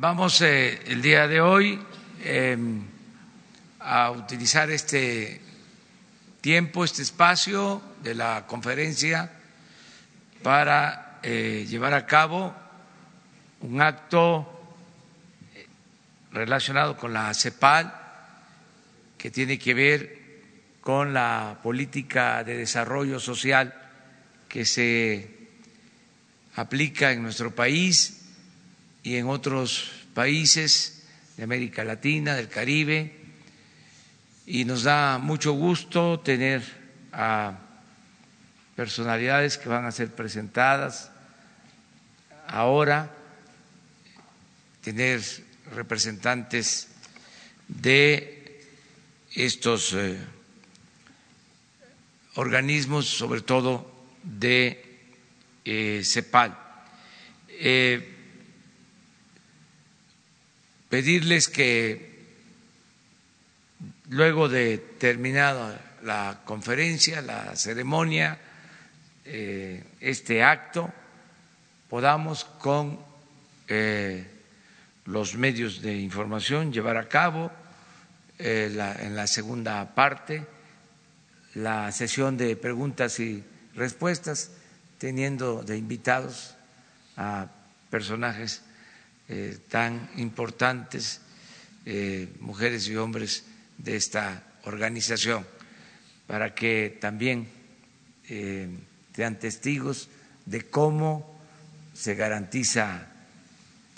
vamos eh, el día de hoy em, a utilizar este tiempo, este espacio de la conferencia para eh, llevar a cabo un acto eh, relacionado con la CEPAL que tiene que ver con la política de desarrollo social que se aplica en nuestro país y en otros países de América Latina, del Caribe, y nos da mucho gusto tener a personalidades que van a ser presentadas ahora, tener representantes de estos eh, organismos, sobre todo de eh, CEPAL. Eh, pedirles que luego de terminada la conferencia, la ceremonia, eh, este acto, podamos con los medios de información llevar a cabo en la segunda parte la sesión de preguntas y respuestas, teniendo de invitados a personajes eh, tan importantes, eh, mujeres y hombres de esta organización, para que también eh, sean testigos de cómo se garantiza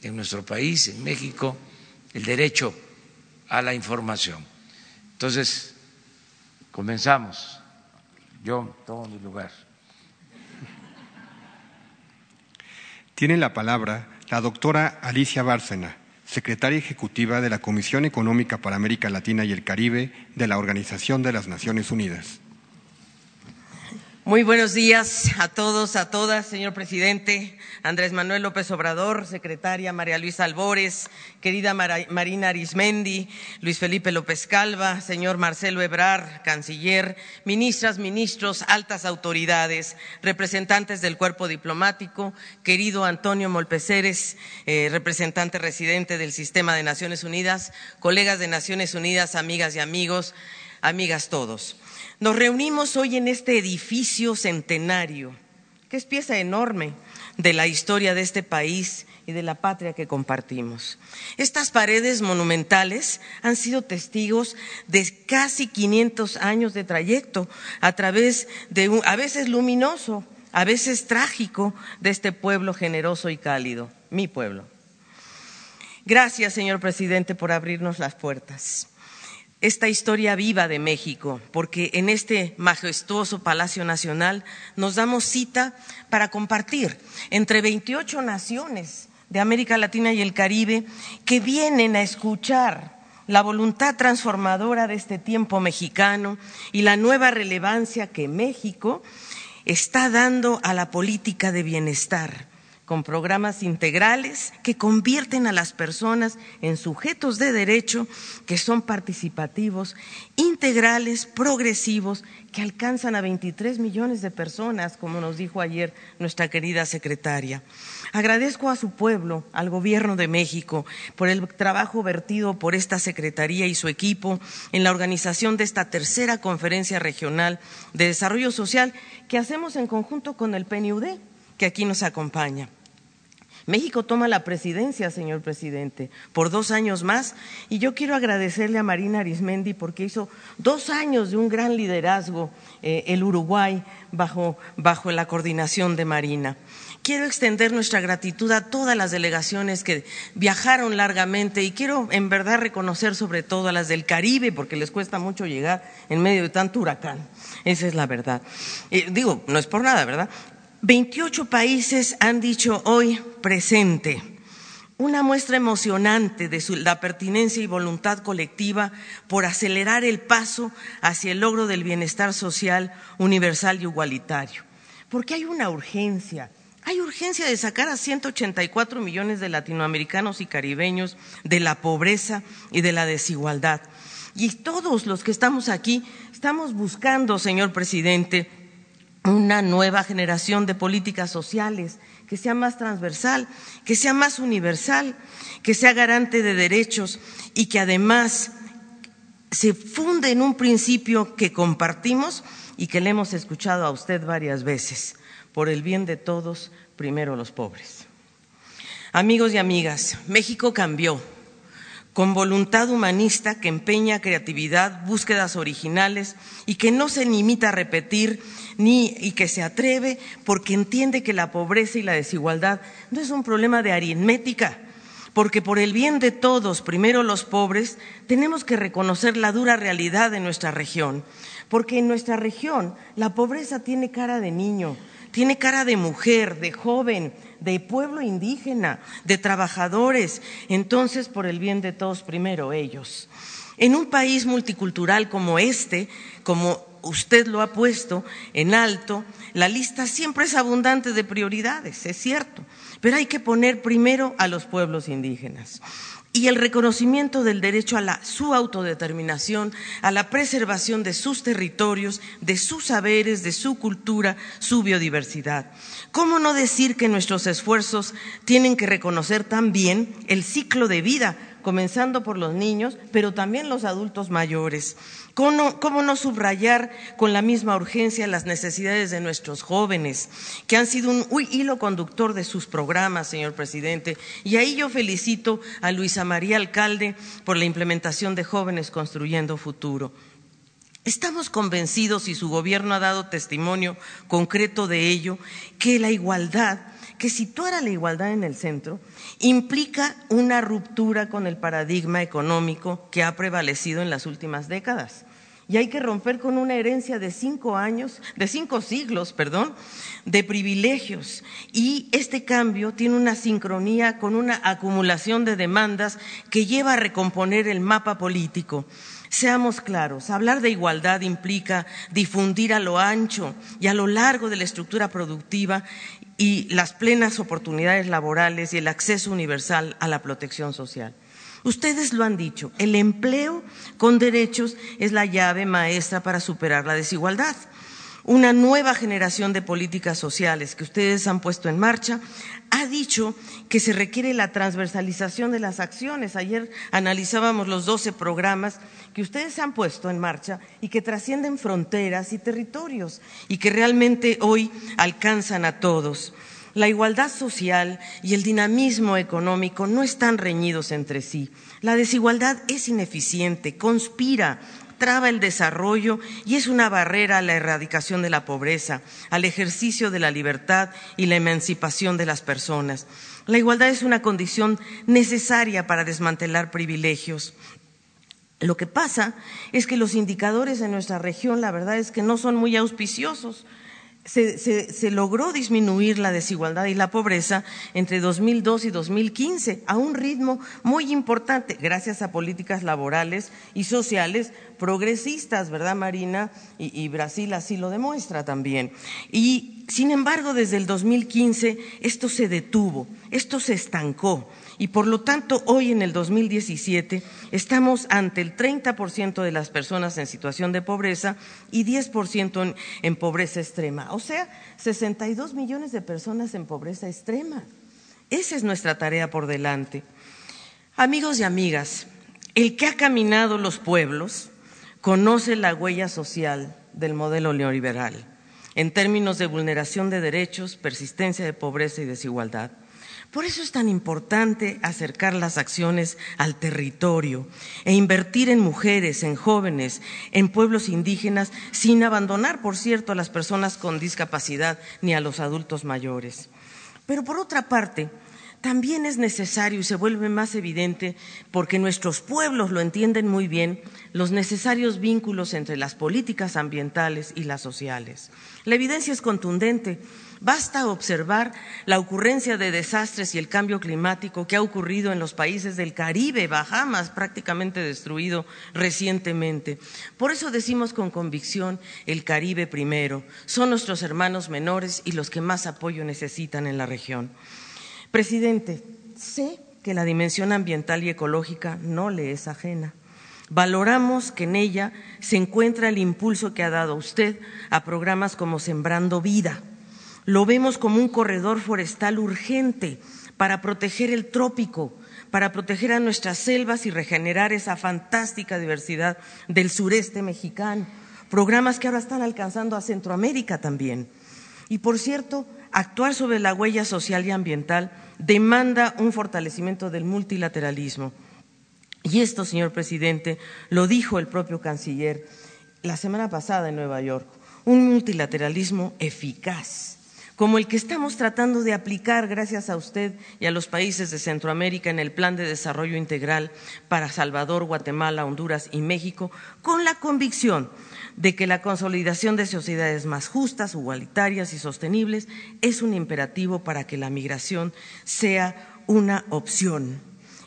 en nuestro país, en México, el derecho a la información. Entonces, Comenzamos. Yo tomo mi lugar. Tiene la palabra la doctora Alicia Bárcena, secretaria ejecutiva de la Comisión Económica para América Latina y el Caribe de la Organización de las Naciones Unidas. Muy buenos días a todos, a todas, señor presidente, Andrés Manuel López Obrador, secretaria María Luisa Albores, querida Marina Arismendi, Luis Felipe López Calva, señor Marcelo Ebrar, canciller, ministras, ministros, altas autoridades, representantes del cuerpo diplomático, querido Antonio Molpeceres, eh, representante residente del Sistema de Naciones Unidas, colegas de Naciones Unidas, amigas y amigos, amigas todos. Nos reunimos hoy en este edificio centenario, que es pieza enorme de la historia de este país y de la patria que compartimos. Estas paredes monumentales han sido testigos de casi 500 años de trayecto a través de un, a veces luminoso, a veces trágico, de este pueblo generoso y cálido, mi pueblo. Gracias, señor presidente, por abrirnos las puertas esta historia viva de México, porque en este majestuoso Palacio Nacional nos damos cita para compartir entre 28 naciones de América Latina y el Caribe que vienen a escuchar la voluntad transformadora de este tiempo mexicano y la nueva relevancia que México está dando a la política de bienestar con programas integrales que convierten a las personas en sujetos de derecho que son participativos, integrales, progresivos, que alcanzan a 23 millones de personas, como nos dijo ayer nuestra querida secretaria. Agradezco a su pueblo, al Gobierno de México, por el trabajo vertido por esta Secretaría y su equipo en la organización de esta tercera conferencia regional de desarrollo social que hacemos en conjunto con el PNUD, que aquí nos acompaña. México toma la presidencia, señor presidente, por dos años más y yo quiero agradecerle a Marina Arismendi porque hizo dos años de un gran liderazgo eh, el Uruguay bajo, bajo la coordinación de Marina. Quiero extender nuestra gratitud a todas las delegaciones que viajaron largamente y quiero en verdad reconocer sobre todo a las del Caribe porque les cuesta mucho llegar en medio de tanto huracán. Esa es la verdad. Eh, digo, no es por nada, ¿verdad? 28 países han dicho hoy presente, una muestra emocionante de la pertinencia y voluntad colectiva por acelerar el paso hacia el logro del bienestar social universal y igualitario. Porque hay una urgencia, hay urgencia de sacar a 184 millones de latinoamericanos y caribeños de la pobreza y de la desigualdad. Y todos los que estamos aquí estamos buscando, señor presidente, una nueva generación de políticas sociales que sea más transversal, que sea más universal, que sea garante de derechos y que además se funde en un principio que compartimos y que le hemos escuchado a usted varias veces, por el bien de todos, primero los pobres. Amigos y amigas, México cambió con voluntad humanista que empeña creatividad, búsquedas originales y que no se limita a repetir ni y que se atreve porque entiende que la pobreza y la desigualdad no es un problema de aritmética, porque por el bien de todos, primero los pobres, tenemos que reconocer la dura realidad de nuestra región, porque en nuestra región la pobreza tiene cara de niño, tiene cara de mujer, de joven, de pueblo indígena, de trabajadores. Entonces, por el bien de todos, primero ellos. En un país multicultural como este, como usted lo ha puesto en alto, la lista siempre es abundante de prioridades, es cierto, pero hay que poner primero a los pueblos indígenas y el reconocimiento del derecho a la, su autodeterminación, a la preservación de sus territorios, de sus saberes, de su cultura, su biodiversidad. ¿Cómo no decir que nuestros esfuerzos tienen que reconocer también el ciclo de vida, comenzando por los niños, pero también los adultos mayores? ¿Cómo no, subrayar con la misma urgencia las necesidades de nuestros jóvenes, que han sido un hilo conductor de sus programas, señor presidente? Y ahí yo felicito a Luisa María Alcalde por la implementación de Jóvenes Construyendo Futuro. Estamos convencidos, y su gobierno ha dado testimonio concreto de ello, que la igualdad, que situar a la igualdad en el centro, implica una ruptura con el paradigma económico que ha prevalecido en las últimas décadas. Y hay que romper con una herencia de cinco años, de cinco siglos, perdón, de privilegios. Y este cambio tiene una sincronía con una acumulación de demandas que lleva a recomponer el mapa político. Seamos claros, hablar de igualdad implica difundir a lo ancho y a lo largo de la estructura productiva y las plenas oportunidades laborales y el acceso universal a la protección social. Ustedes lo han dicho, el empleo con derechos es la llave maestra para superar la desigualdad. Una nueva generación de políticas sociales que ustedes han puesto en marcha ha dicho que se requiere la transversalización de las acciones. Ayer analizábamos los 12 programas que ustedes han puesto en marcha y que trascienden fronteras y territorios y que realmente hoy alcanzan a todos. La igualdad social y el dinamismo económico no están reñidos entre sí. La desigualdad es ineficiente, conspira, traba el desarrollo y es una barrera a la erradicación de la pobreza, al ejercicio de la libertad y la emancipación de las personas. La igualdad es una condición necesaria para desmantelar privilegios. Lo que pasa es que los indicadores en nuestra región, la verdad es que no son muy auspiciosos se, logró disminuir la desigualdad y la pobreza entre 2002 y 2015 a un ritmo muy importante, gracias a políticas laborales y sociales progresistas, ¿verdad, Marina? Y, y Brasil así lo demuestra también. Y, sin embargo, desde el 2015 esto se detuvo, esto se estancó. Y por lo tanto, hoy en el 2017 estamos ante el 30% de las personas en situación de pobreza y 10% en, en pobreza extrema. O sea, 62 millones de personas en pobreza extrema. Esa es nuestra tarea por delante. Amigos y amigas, el que ha caminado los pueblos conoce la huella social del modelo neoliberal en términos de vulneración de derechos, persistencia de pobreza y desigualdad. Por eso es tan importante acercar las acciones al territorio e invertir en mujeres, en jóvenes, en pueblos indígenas, sin abandonar, por cierto, a las personas con discapacidad ni a los adultos mayores. Pero por otra parte, también es necesario y se vuelve más evidente, porque nuestros pueblos lo entienden muy bien, los necesarios vínculos entre las políticas ambientales y las sociales. La evidencia es contundente. Basta observar la ocurrencia de desastres y el cambio climático que ha ocurrido en los países del Caribe, Bahamas, prácticamente destruido recientemente. Por eso decimos con convicción el Caribe primero. Son nuestros hermanos menores y los que más apoyo necesitan en la región. Presidente, sé que la dimensión ambiental y ecológica no le es ajena. Valoramos que en ella se encuentra el impulso que ha dado usted a programas como Sembrando Vida, Lo vemos como un corredor forestal urgente para proteger el trópico, para proteger a nuestras selvas y regenerar esa fantástica diversidad del sureste mexicano. Programas que ahora están alcanzando a Centroamérica también. Y por cierto, actuar sobre la huella social y ambiental demanda un fortalecimiento del multilateralismo. Y esto, señor presidente, lo dijo el propio canciller la semana pasada en Nueva York, un multilateralismo eficaz, como el que estamos tratando de aplicar gracias a usted y a los países de Centroamérica en el Plan de Desarrollo Integral para Salvador, Guatemala, Honduras y México, con la convicción de que la consolidación de sociedades más justas, igualitarias y sostenibles es un imperativo para que la migración sea una opción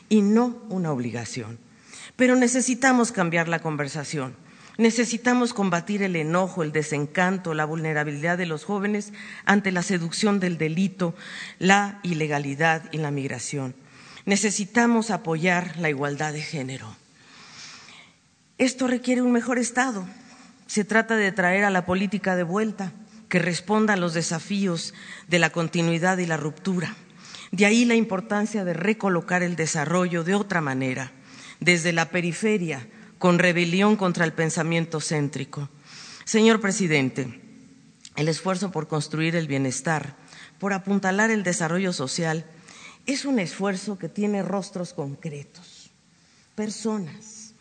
y no una obligación. Pero necesitamos cambiar la conversación. Necesitamos combatir el enojo, el desencanto, la vulnerabilidad de los jóvenes ante la seducción del delito, la ilegalidad y la migración. Necesitamos apoyar la igualdad de género. Esto requiere un mejor Estado. Se trata de traer a la política de vuelta, que responda a los desafíos de la continuidad y la ruptura. De ahí la importancia de recolocar el desarrollo de otra manera, desde la periferia, con rebelión contra el pensamiento céntrico. Señor presidente, el esfuerzo por construir el bienestar, por apuntalar el desarrollo social, es un esfuerzo que tiene rostros concretos, personas.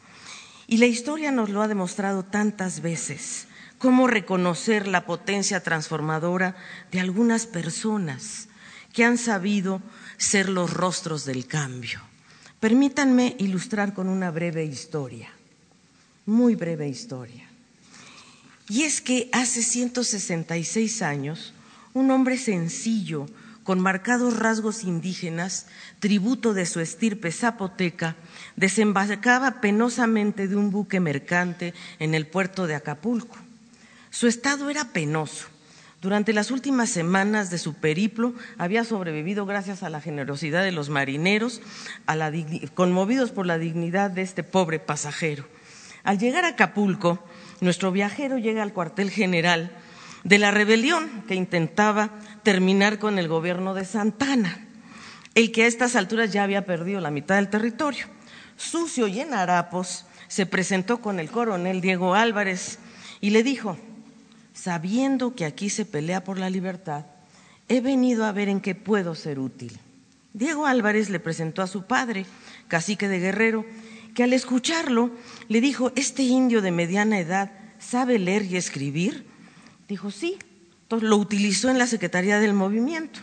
Y la historia nos lo ha demostrado tantas veces, cómo reconocer la potencia transformadora de algunas personas que han sabido ser los rostros del cambio. Permítanme ilustrar con una breve historia muy breve historia. Y es que hace 166 años, un hombre sencillo, con marcados rasgos indígenas, tributo de su estirpe zapoteca, desembarcaba penosamente de un buque mercante en el puerto de Acapulco. Su estado era penoso. Durante las últimas semanas de su periplo había sobrevivido gracias a la generosidad de los marineros, conmovidos por la dignidad de este pobre pasajero. Al llegar a Acapulco, nuestro viajero llega al cuartel general de la rebelión que intentaba terminar con el gobierno de Santana, el que a estas alturas ya había perdido la mitad del territorio. Sucio y en harapos, se presentó con el coronel Diego Álvarez y le dijo, sabiendo que aquí se pelea por la libertad, he venido a ver en qué puedo ser útil. Diego Álvarez le presentó a su padre, cacique de Guerrero, que al escucharlo le dijo, ¿este indio de mediana edad sabe leer y escribir? Dijo, sí. Entonces lo utilizó en la Secretaría del Movimiento.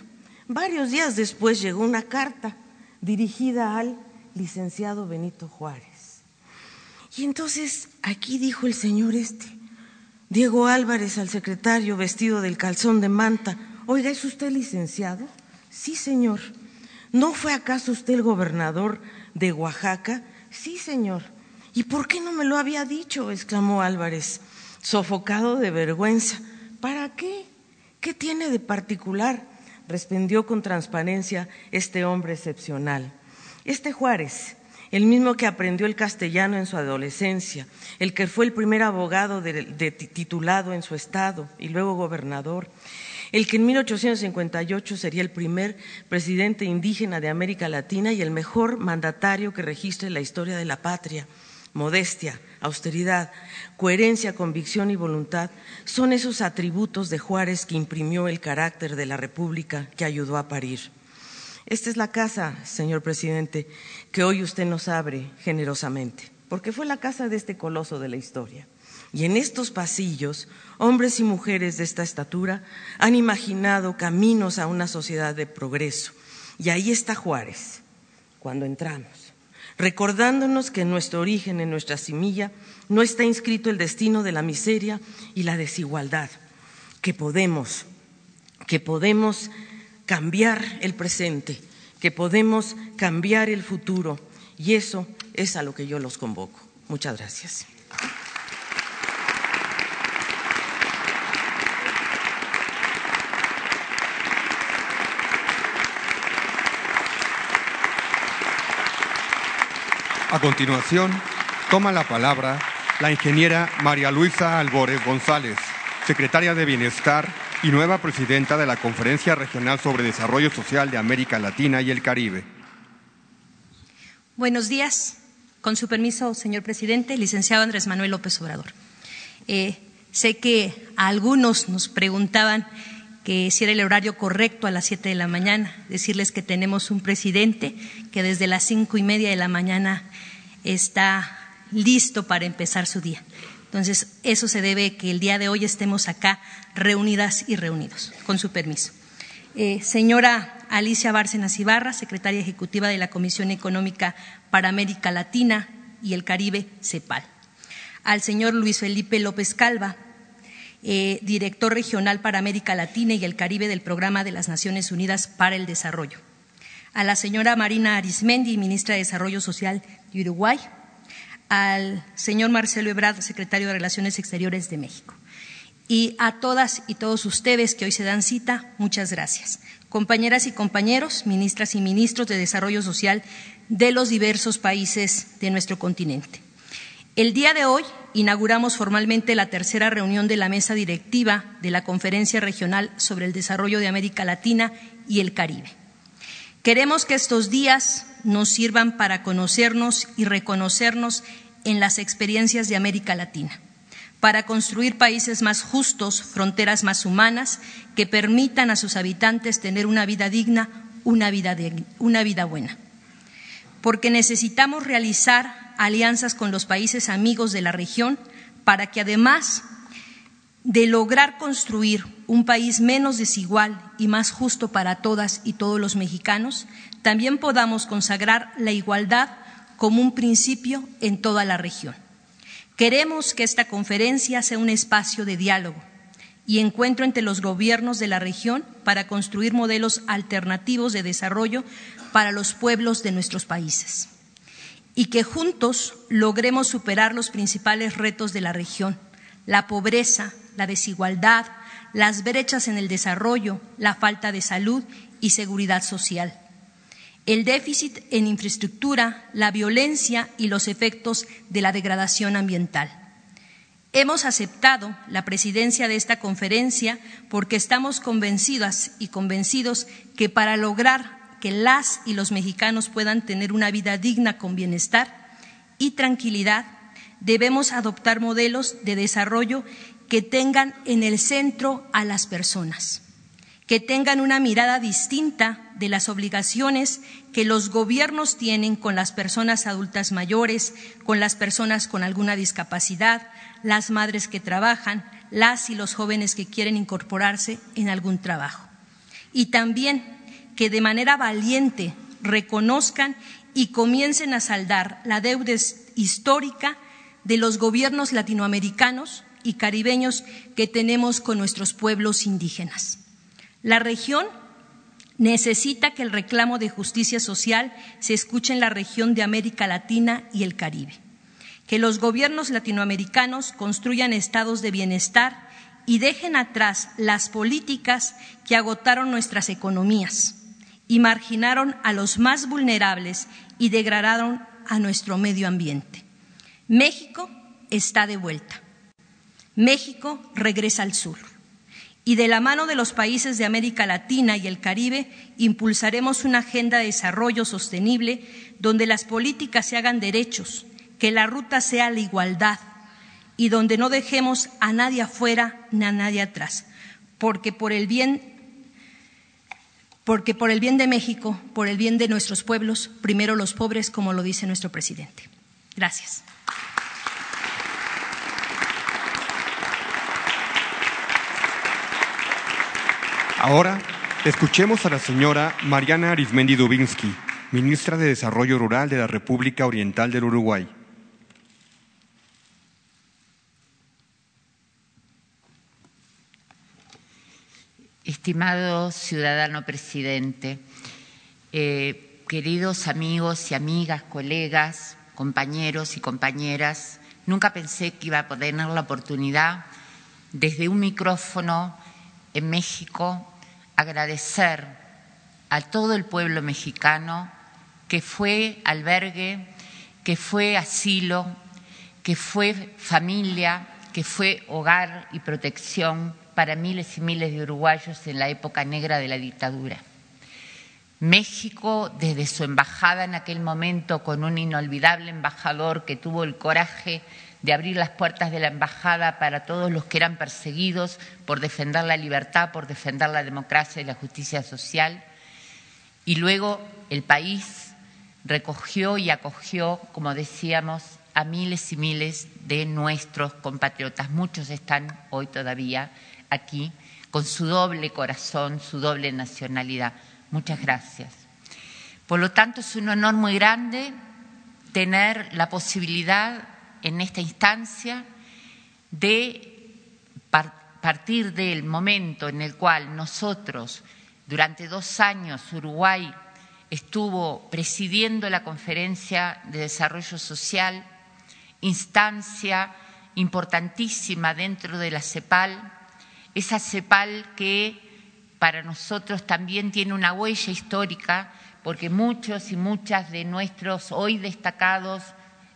Varios días después llegó una carta dirigida al licenciado Benito Juárez. Y entonces aquí dijo el señor este, Diego Álvarez al secretario vestido del calzón de manta, oiga, ¿es usted licenciado? Sí, señor. ¿No fue acaso usted el gobernador de Oaxaca? Sí, señor. ¿Y por qué no me lo había dicho? exclamó Álvarez, sofocado de vergüenza. ¿Para qué? ¿Qué tiene de particular? respondió con transparencia este hombre excepcional. Este Juárez, el mismo que aprendió el castellano en su adolescencia, el que fue el primer abogado titulado en su estado y luego gobernador, el que en 1858 sería el primer presidente indígena de América Latina y el mejor mandatario que registre la historia de la patria. Modestia, austeridad, coherencia, convicción y voluntad son esos atributos de Juárez que imprimió el carácter de la República que ayudó a parir. Esta es la casa, señor presidente, que hoy usted nos abre generosamente, porque fue la casa de este coloso de la historia. Y en estos pasillos, hombres y mujeres de esta estatura han imaginado caminos a una sociedad de progreso. Y ahí está Juárez, cuando entramos, recordándonos que en nuestro origen, en nuestra semilla, no está inscrito el destino de la miseria y la desigualdad, que podemos, que podemos cambiar el presente, que podemos cambiar el futuro. Y eso es a lo que yo los convoco. Muchas gracias. A continuación, toma la palabra la ingeniera María Luisa Albores González, secretaria de Bienestar y nueva presidenta de la Conferencia Regional sobre Desarrollo Social de América Latina y el Caribe. Buenos días. Con su permiso, señor presidente, licenciado Andrés Manuel López Obrador. Eh, sé que algunos nos preguntaban que si era el horario correcto a las siete de la mañana. Decirles que tenemos un presidente que desde las cinco y media de la mañana está listo para empezar su día. Entonces, eso se debe que el día de hoy estemos acá reunidas y reunidos, con su permiso. Eh, señora Alicia Bárcenas Ibarra, secretaria ejecutiva de la Comisión Económica para América Latina y el Caribe, CEPAL. Al señor Luis Felipe López Calva, eh, director regional para América Latina y el Caribe del Programa de las Naciones Unidas para el Desarrollo. A la señora Marina Arismendi, ministra de Desarrollo Social de Uruguay. Al señor Marcelo Ebrard, secretario de Relaciones Exteriores de México. Y a todas y todos ustedes que hoy se dan cita, muchas gracias. Compañeras y compañeros, ministras y ministros de Desarrollo Social de los diversos países de nuestro continente. El día de hoy inauguramos formalmente la tercera reunión de la mesa directiva de la Conferencia Regional sobre el Desarrollo de América Latina y el Caribe. Queremos que estos días nos sirvan para conocernos y reconocernos en las experiencias de América Latina para construir países más justos, fronteras más humanas, que permitan a sus habitantes tener una vida digna, una vida, una vida buena. Porque necesitamos realizar alianzas con los países amigos de la región para que además de lograr construir un país menos desigual y más justo para todas y todos los mexicanos, también podamos consagrar la igualdad como un principio en toda la región. Queremos que esta conferencia sea un espacio de diálogo y encuentro entre los gobiernos de la región para construir modelos alternativos de desarrollo para los pueblos de nuestros países y que juntos logremos superar los principales retos de la región, la pobreza, la desigualdad, las brechas en el desarrollo, la falta de salud y seguridad social el déficit en infraestructura, la violencia y los efectos de la degradación ambiental. Hemos aceptado la presidencia de esta conferencia porque estamos convencidas y convencidos que para lograr que las y los mexicanos puedan tener una vida digna con bienestar y tranquilidad, debemos adoptar modelos de desarrollo que tengan en el centro a las personas que tengan una mirada distinta de las obligaciones que los gobiernos tienen con las personas adultas mayores, con las personas con alguna discapacidad, las madres que trabajan, las y los jóvenes que quieren incorporarse en algún trabajo. Y también que de manera valiente reconozcan y comiencen a saldar la deuda histórica de los gobiernos latinoamericanos y caribeños que tenemos con nuestros pueblos indígenas. La región necesita que el reclamo de justicia social se escuche en la región de América Latina y el Caribe, que los gobiernos latinoamericanos construyan estados de bienestar y dejen atrás las políticas que agotaron nuestras economías y marginaron a los más vulnerables y degradaron a nuestro medio ambiente. México está de vuelta. México regresa al sur y de la mano de los países de América Latina y el Caribe impulsaremos una agenda de desarrollo sostenible donde las políticas se hagan derechos, que la ruta sea la igualdad y donde no dejemos a nadie afuera ni a nadie atrás, porque por el bien porque por el bien de México, por el bien de nuestros pueblos, primero los pobres, como lo dice nuestro presidente. Gracias. Ahora escuchemos a la señora Mariana Arismendi Dubinsky, ministra de Desarrollo Rural de la República Oriental del Uruguay. Estimado ciudadano presidente, eh, queridos amigos y amigas, colegas, compañeros y compañeras, nunca pensé que iba a tener la oportunidad desde un micrófono en México agradecer a todo el pueblo mexicano que fue albergue, que fue asilo, que fue familia, que fue hogar y protección para miles y miles de uruguayos en la época negra de la dictadura. México, desde su embajada en aquel momento, con un inolvidable embajador que tuvo el coraje de abrir las puertas de la embajada para todos los que eran perseguidos por defender la libertad, por defender la democracia y la justicia social. Y luego el país recogió y acogió, como decíamos, a miles y miles de nuestros compatriotas. Muchos están hoy todavía aquí con su doble corazón, su doble nacionalidad. Muchas gracias. Por lo tanto, es un honor muy grande tener la posibilidad en esta instancia de partir del momento en el cual nosotros, durante dos años, Uruguay estuvo presidiendo la Conferencia de Desarrollo Social, instancia importantísima dentro de la CEPAL, esa CEPAL que para nosotros también tiene una huella histórica, porque muchos y muchas de nuestros hoy destacados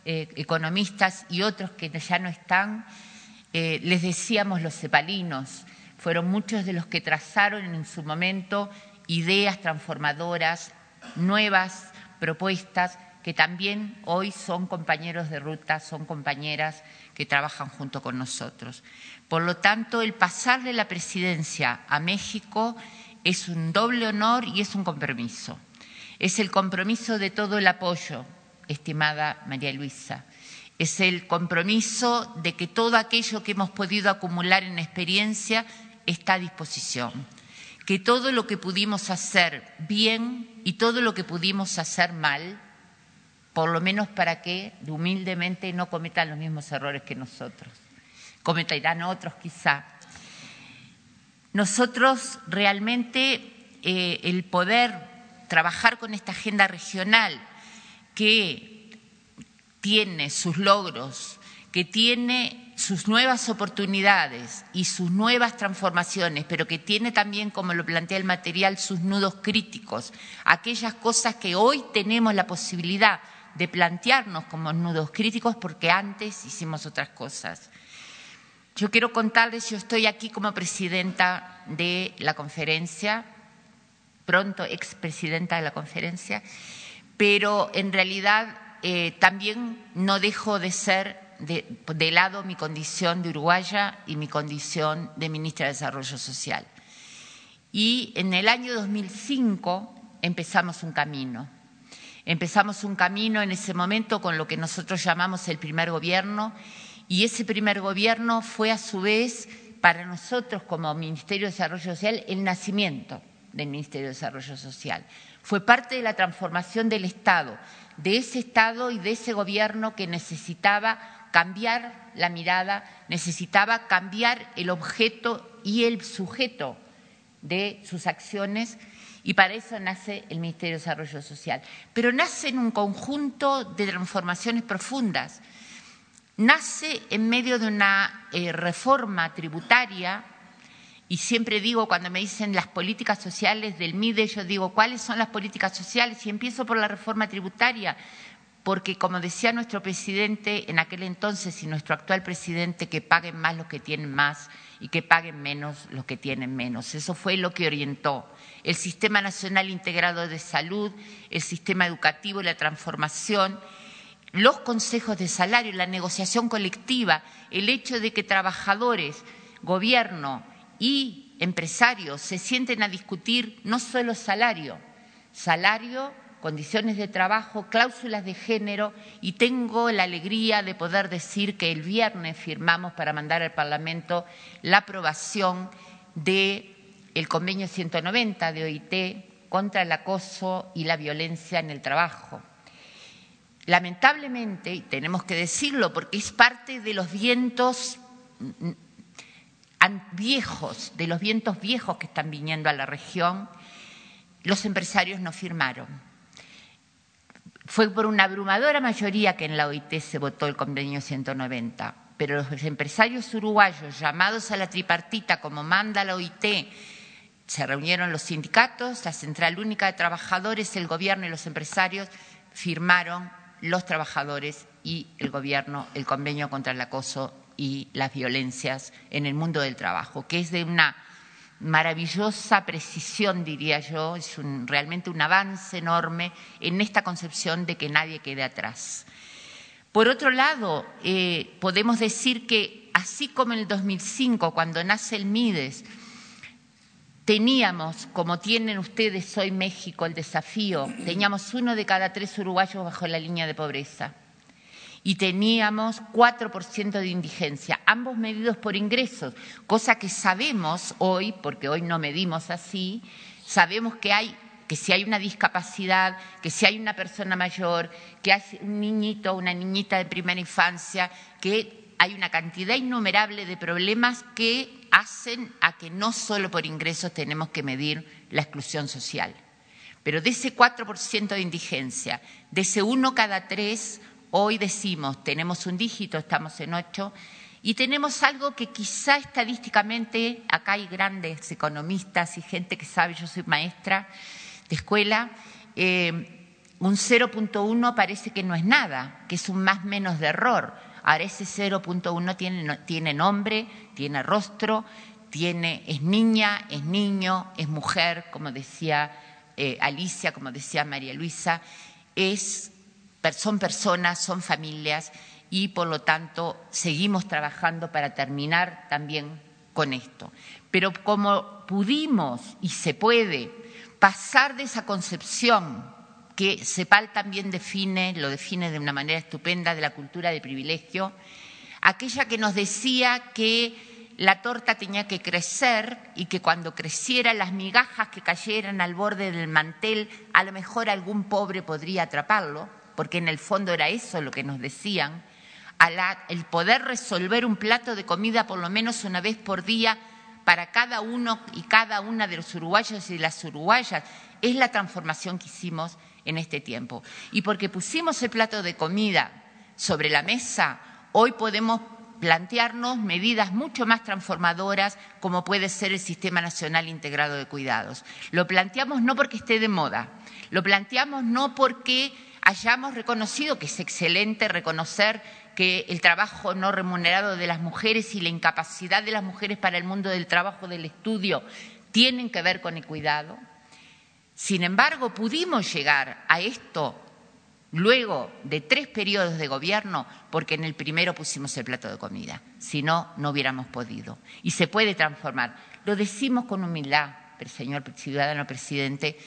eh, economistas y otros que ya no están, eh, les decíamos los cepalinos, fueron muchos de los que trazaron en su momento ideas transformadoras, nuevas propuestas que también hoy son compañeros de ruta, son compañeras que trabajan junto con nosotros. Por lo tanto, el pasarle la presidencia a México es un doble honor y es un compromiso. Es el compromiso de todo el apoyo, estimada María Luisa. Es el compromiso de que todo aquello que hemos podido acumular en experiencia está a disposición. Que todo lo que pudimos hacer bien y todo lo que pudimos hacer mal por lo menos para que humildemente no cometan los mismos errores que nosotros. Cometerán otros quizá. Nosotros realmente eh, el poder trabajar con esta agenda regional que tiene sus logros, que tiene sus nuevas oportunidades y sus nuevas transformaciones, pero que tiene también, como lo plantea el material, sus nudos críticos, aquellas cosas que hoy tenemos la posibilidad de plantearnos como nudos críticos porque antes hicimos otras cosas. Yo quiero contarles, yo estoy aquí como presidenta de la conferencia, pronto expresidenta de la conferencia, pero en realidad eh, también no dejo de ser de, de lado mi condición de uruguaya y mi condición de ministra de Desarrollo Social. Y en el año 2005 empezamos un camino Empezamos un camino en ese momento con lo que nosotros llamamos el primer gobierno y ese primer gobierno fue a su vez para nosotros como Ministerio de Desarrollo Social el nacimiento del Ministerio de Desarrollo Social. Fue parte de la transformación del Estado, de ese Estado y de ese gobierno que necesitaba cambiar la mirada, necesitaba cambiar el objeto y el sujeto de sus acciones y para eso nace el Ministerio de Desarrollo Social. Pero nace en un conjunto de transformaciones profundas. Nace en medio de una eh, reforma tributaria, y siempre digo, cuando me dicen las políticas sociales del MIDE, yo digo, ¿cuáles son las políticas sociales? Y empiezo por la reforma tributaria, porque como decía nuestro presidente en aquel entonces y nuestro actual presidente, que paguen más los que tienen más y que paguen menos los que tienen menos. Eso fue lo que orientó el Sistema Nacional Integrado de Salud, el sistema educativo, la transformación, los consejos de salario, la negociación colectiva, el hecho de que trabajadores, gobierno y empresarios se sienten a discutir no solo salario, salario condiciones de trabajo, cláusulas de género y tengo la alegría de poder decir que el viernes firmamos para mandar al Parlamento la aprobación del el convenio 190 de OIT contra el acoso y la violencia en el trabajo. Lamentablemente, y tenemos que decirlo porque es parte de los vientos mm, viejos, de los vientos viejos que están viniendo a la región, los empresarios no firmaron. Fue por una abrumadora mayoría que en la OIT se votó el convenio 190, pero los empresarios uruguayos llamados a la tripartita como manda la OIT, se reunieron los sindicatos, la Central Única de Trabajadores, el gobierno y los empresarios firmaron los trabajadores y el gobierno el convenio contra el acoso y las violencias en el mundo del trabajo, que es de una maravillosa precisión, diría yo, es realmente un avance enorme en esta concepción de que nadie quede atrás. Por otro lado, eh, podemos decir que así como en el 2005, cuando nace el MIDES, teníamos, como tienen ustedes hoy México, el desafío, teníamos uno de cada tres uruguayos bajo la línea de pobreza. Y teníamos 4% de indigencia, ambos medidos por ingresos, cosa que sabemos hoy, porque hoy no medimos así, sabemos que hay que si hay una discapacidad, que si hay una persona mayor, que hay un niñito o una niñita de primera infancia, que hay una cantidad innumerable de problemas que hacen a que no solo por ingresos tenemos que medir la exclusión social. Pero de ese 4% de indigencia, de ese uno cada tres, Hoy decimos, tenemos un dígito, estamos en ocho, y tenemos algo que quizá estadísticamente, acá hay grandes economistas y gente que sabe, yo soy maestra de escuela, eh, un 0.1 parece que no es nada, que es un más menos de error. Ahora ese 0.1 tiene, tiene nombre, tiene rostro, tiene, es niña, es niño, es mujer, como decía eh, Alicia, como decía María Luisa, es son personas, son familias y por lo tanto seguimos trabajando para terminar también con esto. Pero como pudimos y se puede pasar de esa concepción que CEPAL también define, lo define de una manera estupenda, de la cultura de privilegio, aquella que nos decía que la torta tenía que crecer y que cuando creciera las migajas que cayeran al borde del mantel, a lo mejor algún pobre podría atraparlo, porque en el fondo era eso lo que nos decían, el poder resolver un plato de comida por lo menos una vez por día para cada uno y cada una de los uruguayos y las uruguayas, es la transformación que hicimos en este tiempo. Y porque pusimos el plato de comida sobre la mesa, hoy podemos plantearnos medidas mucho más transformadoras como puede ser el Sistema Nacional Integrado de Cuidados. Lo planteamos no porque esté de moda, lo planteamos no porque hayamos reconocido que es excelente reconocer que el trabajo no remunerado de las mujeres y la incapacidad de las mujeres para el mundo del trabajo, del estudio, tienen que ver con el cuidado. Sin embargo, pudimos llegar a esto luego de tres periodos de gobierno porque en el primero pusimos el plato de comida. Si no, no hubiéramos podido. Y se puede transformar. Lo decimos con humildad, señor ciudadano presidente.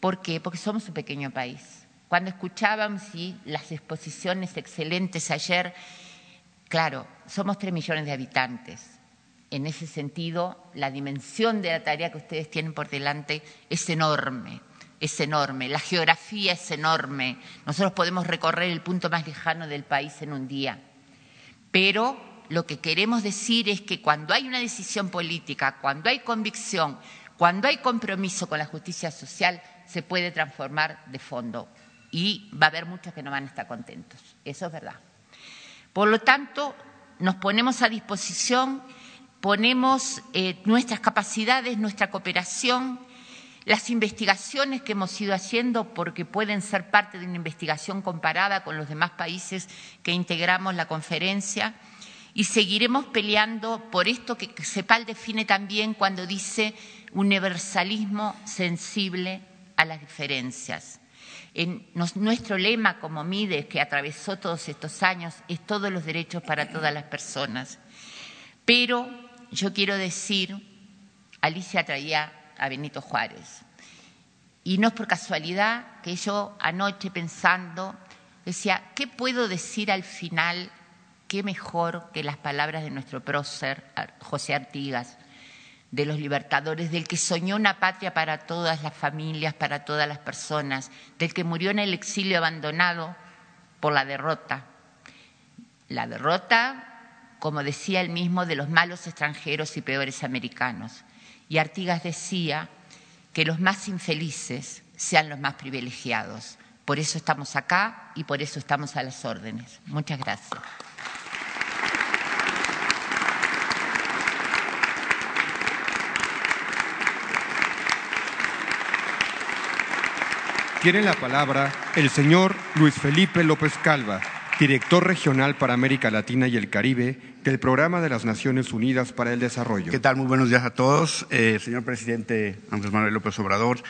Porque somos un pequeño país cuando escuchábamos las exposiciones excelentes ayer, claro, somos tres millones de habitantes. En ese sentido, la dimensión de la tarea que ustedes tienen por delante es enorme, es enorme. La geografía es enorme. Nosotros podemos recorrer el punto más lejano del país en un día. Pero lo que queremos decir es que cuando hay una decisión política, cuando hay convicción, cuando hay compromiso con la justicia social, se puede transformar de fondo y va a haber muchos que no van a estar contentos. Eso es verdad. Por lo tanto, nos ponemos a disposición, ponemos eh, nuestras capacidades, nuestra cooperación, las investigaciones que hemos ido haciendo, porque pueden ser parte de una investigación comparada con los demás países que integramos la conferencia, y seguiremos peleando por esto que CEPAL define también cuando dice universalismo sensible a las diferencias. En nuestro lema como MIDES, que atravesó todos estos años, es todos los derechos para todas las personas. Pero yo quiero decir, Alicia traía a Benito Juárez. Y no es por casualidad que yo anoche pensando decía, ¿qué puedo decir al final? ¿Qué mejor que las palabras de nuestro prócer José Artigas? de los libertadores, del que soñó una patria para todas las familias, para todas las personas, del que murió en el exilio abandonado por la derrota. La derrota, como decía él mismo, de los malos extranjeros y peores americanos. Y Artigas decía que los más infelices sean los más privilegiados. Por eso estamos acá y por eso estamos a las órdenes. Muchas gracias. Tiene la palabra el señor Luis Felipe López Calva, director regional para América Latina y el Caribe del Programa de las Naciones Unidas para el Desarrollo. ¿Qué tal? Muy buenos días a todos. Eh, señor presidente Andrés Manuel López Obrador,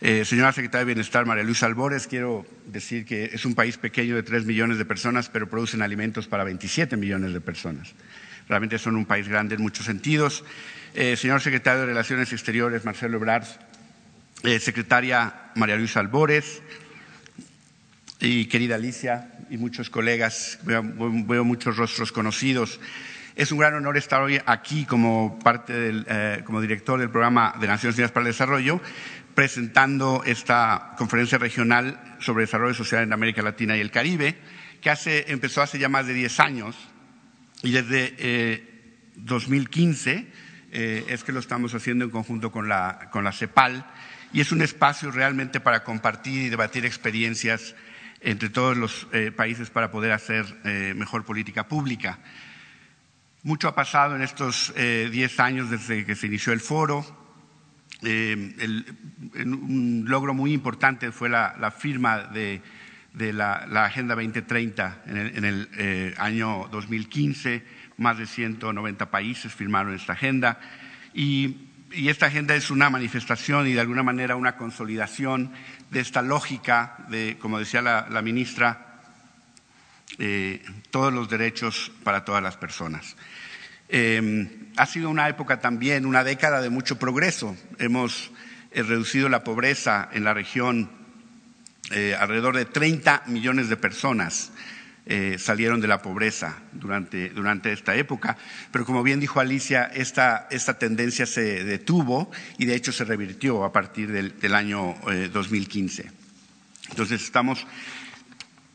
eh, señora secretaria de Bienestar María Luisa Albores, quiero decir que es un país pequeño de 3 millones de personas, pero producen alimentos para 27 millones de personas. Realmente son un país grande en muchos sentidos. Eh, señor secretario de Relaciones Exteriores Marcelo Ebrard, secretaria María Luisa Albores y querida Alicia y muchos colegas, veo, veo, muchos rostros conocidos. Es un gran honor estar hoy aquí como parte del, eh, como director del programa de Naciones Unidas para el Desarrollo, presentando esta conferencia regional sobre desarrollo social en América Latina y el Caribe, que hace, empezó hace ya más de 10 años y desde eh, 2015 eh, es que lo estamos haciendo en conjunto con la, con la CEPAL y es un espacio realmente para compartir y debatir experiencias entre todos los eh, países para poder hacer eh, mejor política pública. Mucho ha pasado en estos eh, diez años desde que se inició el foro. El, un logro muy importante fue la, la firma de, de la, la, Agenda 2030 en el, en el año 2015. Más de 190 países firmaron esta agenda y y esta agenda es una manifestación y de alguna manera una consolidación de esta lógica de, como decía la, ministra, eh, todos los derechos para todas las personas. Eh, ha sido una época también, una década de mucho progreso. Hemos eh, reducido la pobreza en la región eh, alrededor de 30 millones de personas eh, salieron de la pobreza durante, durante, esta época. Pero como bien dijo Alicia, esta, esta, tendencia se detuvo y de hecho se revirtió a partir del, año eh, 2015. Entonces estamos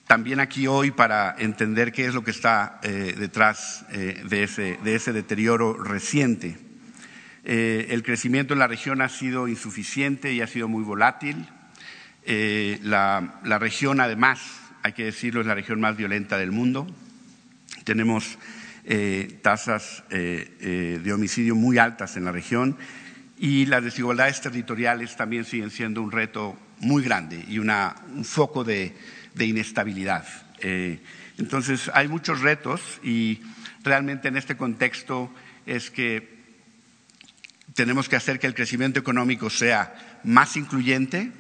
también aquí hoy para entender qué es lo que está eh, detrás eh, de ese, de, ese, deterioro reciente. Eh, el crecimiento en la región ha sido insuficiente y ha sido muy volátil. La, la región, además, hay que decirlo, es la región más violenta del mundo. Tenemos eh, tasas eh, eh, de homicidio muy altas en la región y las desigualdades territoriales también siguen siendo un reto muy grande y un foco de, inestabilidad. Entonces, hay muchos retos y realmente en este contexto es que tenemos que hacer que el crecimiento económico sea más incluyente,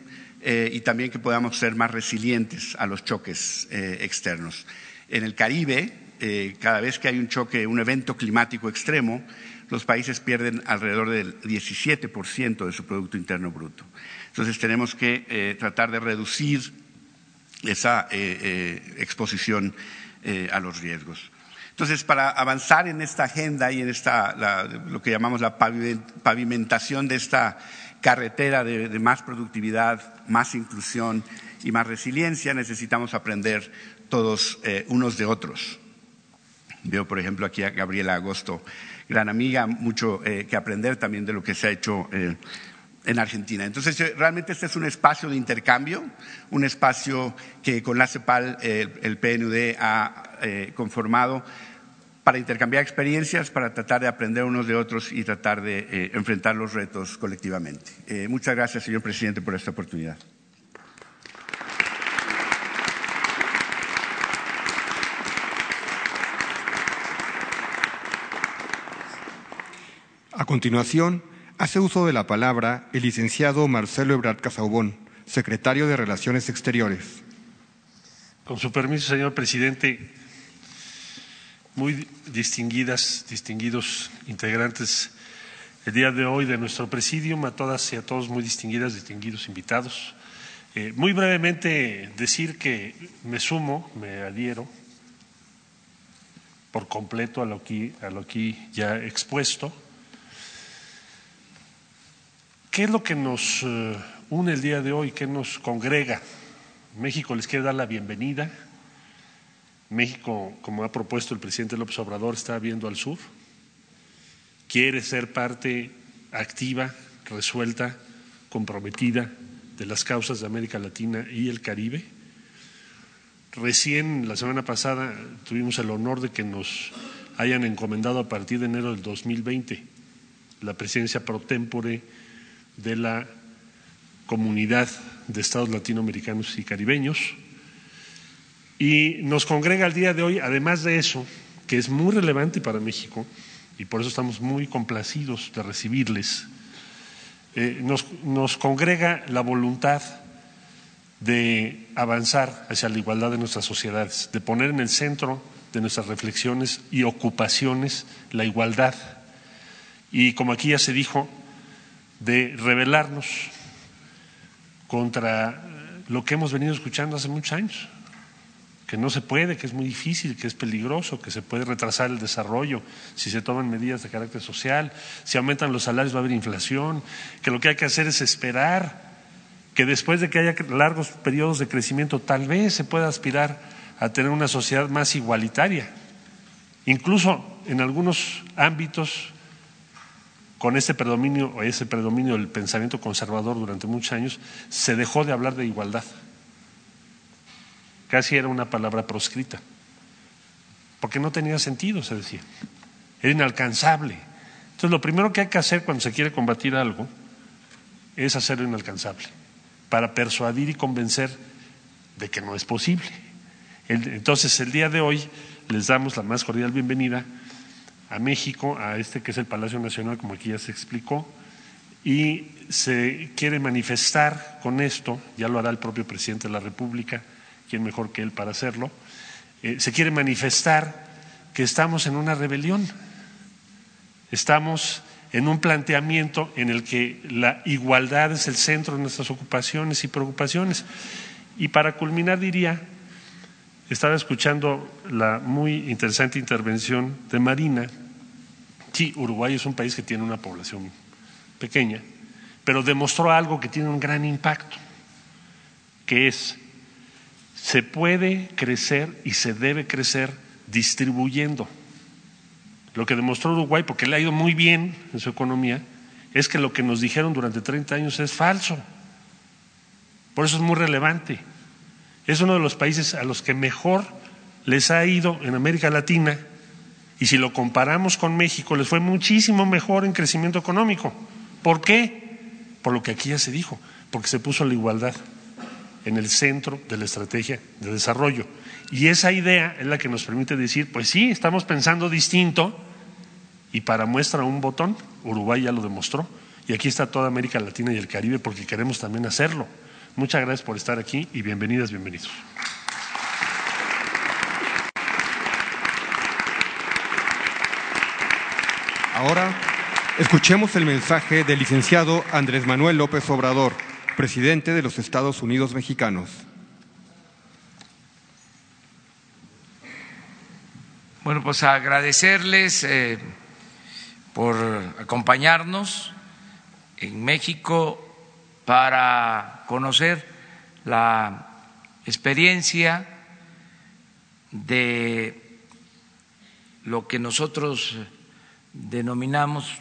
eh, y también que podamos ser más resilientes a los choques eh, externos. En el Caribe, eh, cada vez que hay un choque, un evento climático extremo, los países pierden alrededor del 17% de su Producto Interno Bruto. Entonces tenemos que tratar de reducir esa exposición a los riesgos. Entonces, para avanzar en esta agenda y en esta, lo que llamamos la pavimentación de esta carretera de, más productividad, más inclusión y más resiliencia, necesitamos aprender todos eh, unos de otros. Veo, por ejemplo, aquí a Gabriela Agosto, gran amiga, mucho eh, que aprender también de lo que se ha hecho eh, en Argentina. Entonces, realmente este es un espacio de intercambio, un espacio que con la CEPAL el PNUD ha conformado para intercambiar experiencias, para tratar de aprender unos de otros y tratar de eh, enfrentar los retos colectivamente. Eh, muchas gracias, señor presidente, por esta oportunidad. A continuación, hace uso de la palabra el licenciado Marcelo Ebrard Casaubón, secretario de Relaciones Exteriores. Con su permiso, señor presidente, muy distinguidas, distinguidos integrantes el día de hoy de nuestro presidium, a todas y a todos muy distinguidas, distinguidos invitados. Eh, muy brevemente decir que me sumo, me adhiero por completo a lo que, a lo que ya expuesto. ¿Qué es lo que nos uh, une el día de hoy? ¿Qué nos congrega? México les quiere dar la bienvenida México, como ha propuesto el presidente López Obrador, está viendo al sur, quiere ser parte activa, resuelta, comprometida de las causas de América Latina y el Caribe. Recién, la semana pasada, tuvimos el honor de que nos hayan encomendado a partir de enero del 2020 la presidencia pro tempore de la Comunidad de Estados Latinoamericanos y Caribeños Y nos congrega el día de hoy, además de eso, que es muy relevante para México, y por eso estamos muy complacidos de recibirles, eh, nos, nos congrega la voluntad de avanzar hacia la igualdad de nuestras sociedades, de poner en el centro de nuestras reflexiones y ocupaciones la igualdad. Y como aquí ya se dijo, de rebelarnos contra lo que hemos venido escuchando hace muchos años, que no se puede, que es muy difícil, que es peligroso, que se puede retrasar el desarrollo si se toman medidas de carácter social, si aumentan los salarios va a haber inflación, que lo que hay que hacer es esperar que después de que haya largos periodos de crecimiento tal vez se pueda aspirar a tener una sociedad más igualitaria. Incluso en algunos ámbitos, con ese predominio o ese predominio del pensamiento conservador durante muchos años, se dejó de hablar de igualdad. Casi era una palabra proscrita, porque no tenía sentido, se decía. Era inalcanzable. Entonces, lo primero que hay que hacer cuando se quiere combatir algo es hacerlo inalcanzable para persuadir y convencer de que no es posible. Entonces, el día de hoy les damos la más cordial bienvenida a México, a este que es el Palacio Nacional, como aquí ya se explicó, y se quiere manifestar con esto, ya lo hará el propio presidente de la República, quien mejor que él para hacerlo, eh, se quiere manifestar que estamos en una rebelión, estamos en un planteamiento en el que la igualdad es el centro de nuestras ocupaciones y preocupaciones. Y para culminar diría, estaba escuchando la muy interesante intervención de Marina. Sí, Uruguay es un país que tiene una población pequeña, pero demostró algo que tiene un gran impacto, que es, se puede crecer y se debe crecer distribuyendo lo que demostró Uruguay, porque le ha ido muy bien en su economía, es que lo que nos dijeron durante 30 años es falso. Por eso es muy relevante. Es uno de los países a los que mejor les ha ido en América Latina y si lo comparamos con México les fue muchísimo mejor en crecimiento económico. ¿Por qué? Por lo que aquí ya se dijo, porque se puso la igualdad en el centro de la estrategia de desarrollo. Y esa idea es la que nos permite decir, pues sí, estamos pensando distinto, y para muestra un botón, Uruguay ya lo demostró. Y aquí está toda América Latina y el Caribe porque queremos también hacerlo. Muchas gracias por estar aquí y bienvenidas, bienvenidos. Ahora escuchemos el mensaje del licenciado Andrés Manuel López Obrador, presidente de los Estados Unidos mexicanos. Bueno, pues agradecerles. Eh, por acompañarnos en México para conocer la experiencia de lo que nosotros denominamos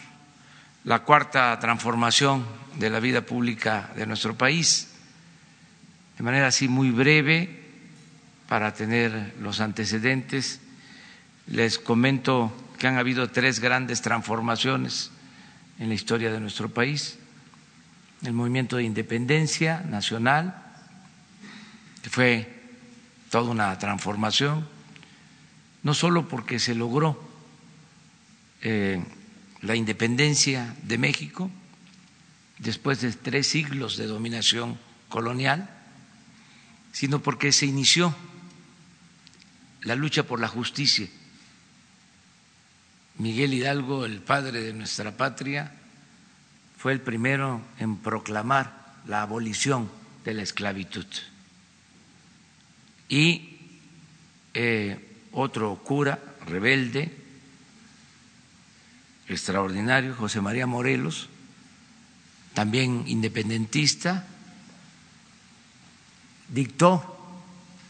la cuarta transformación de la vida pública de nuestro país. De manera así muy breve, para tener los antecedentes, les comento que han habido tres grandes transformaciones en la historia de nuestro país. El movimiento de independencia nacional, que fue toda una transformación, no solo porque se logró eh, la independencia de México después de tres siglos de dominación colonial, sino porque se inició la lucha por la justicia Miguel Hidalgo, el padre de nuestra patria, fue el primero en proclamar la abolición de la esclavitud. Y eh, otro cura rebelde, extraordinario, José María Morelos, también independentista, dictó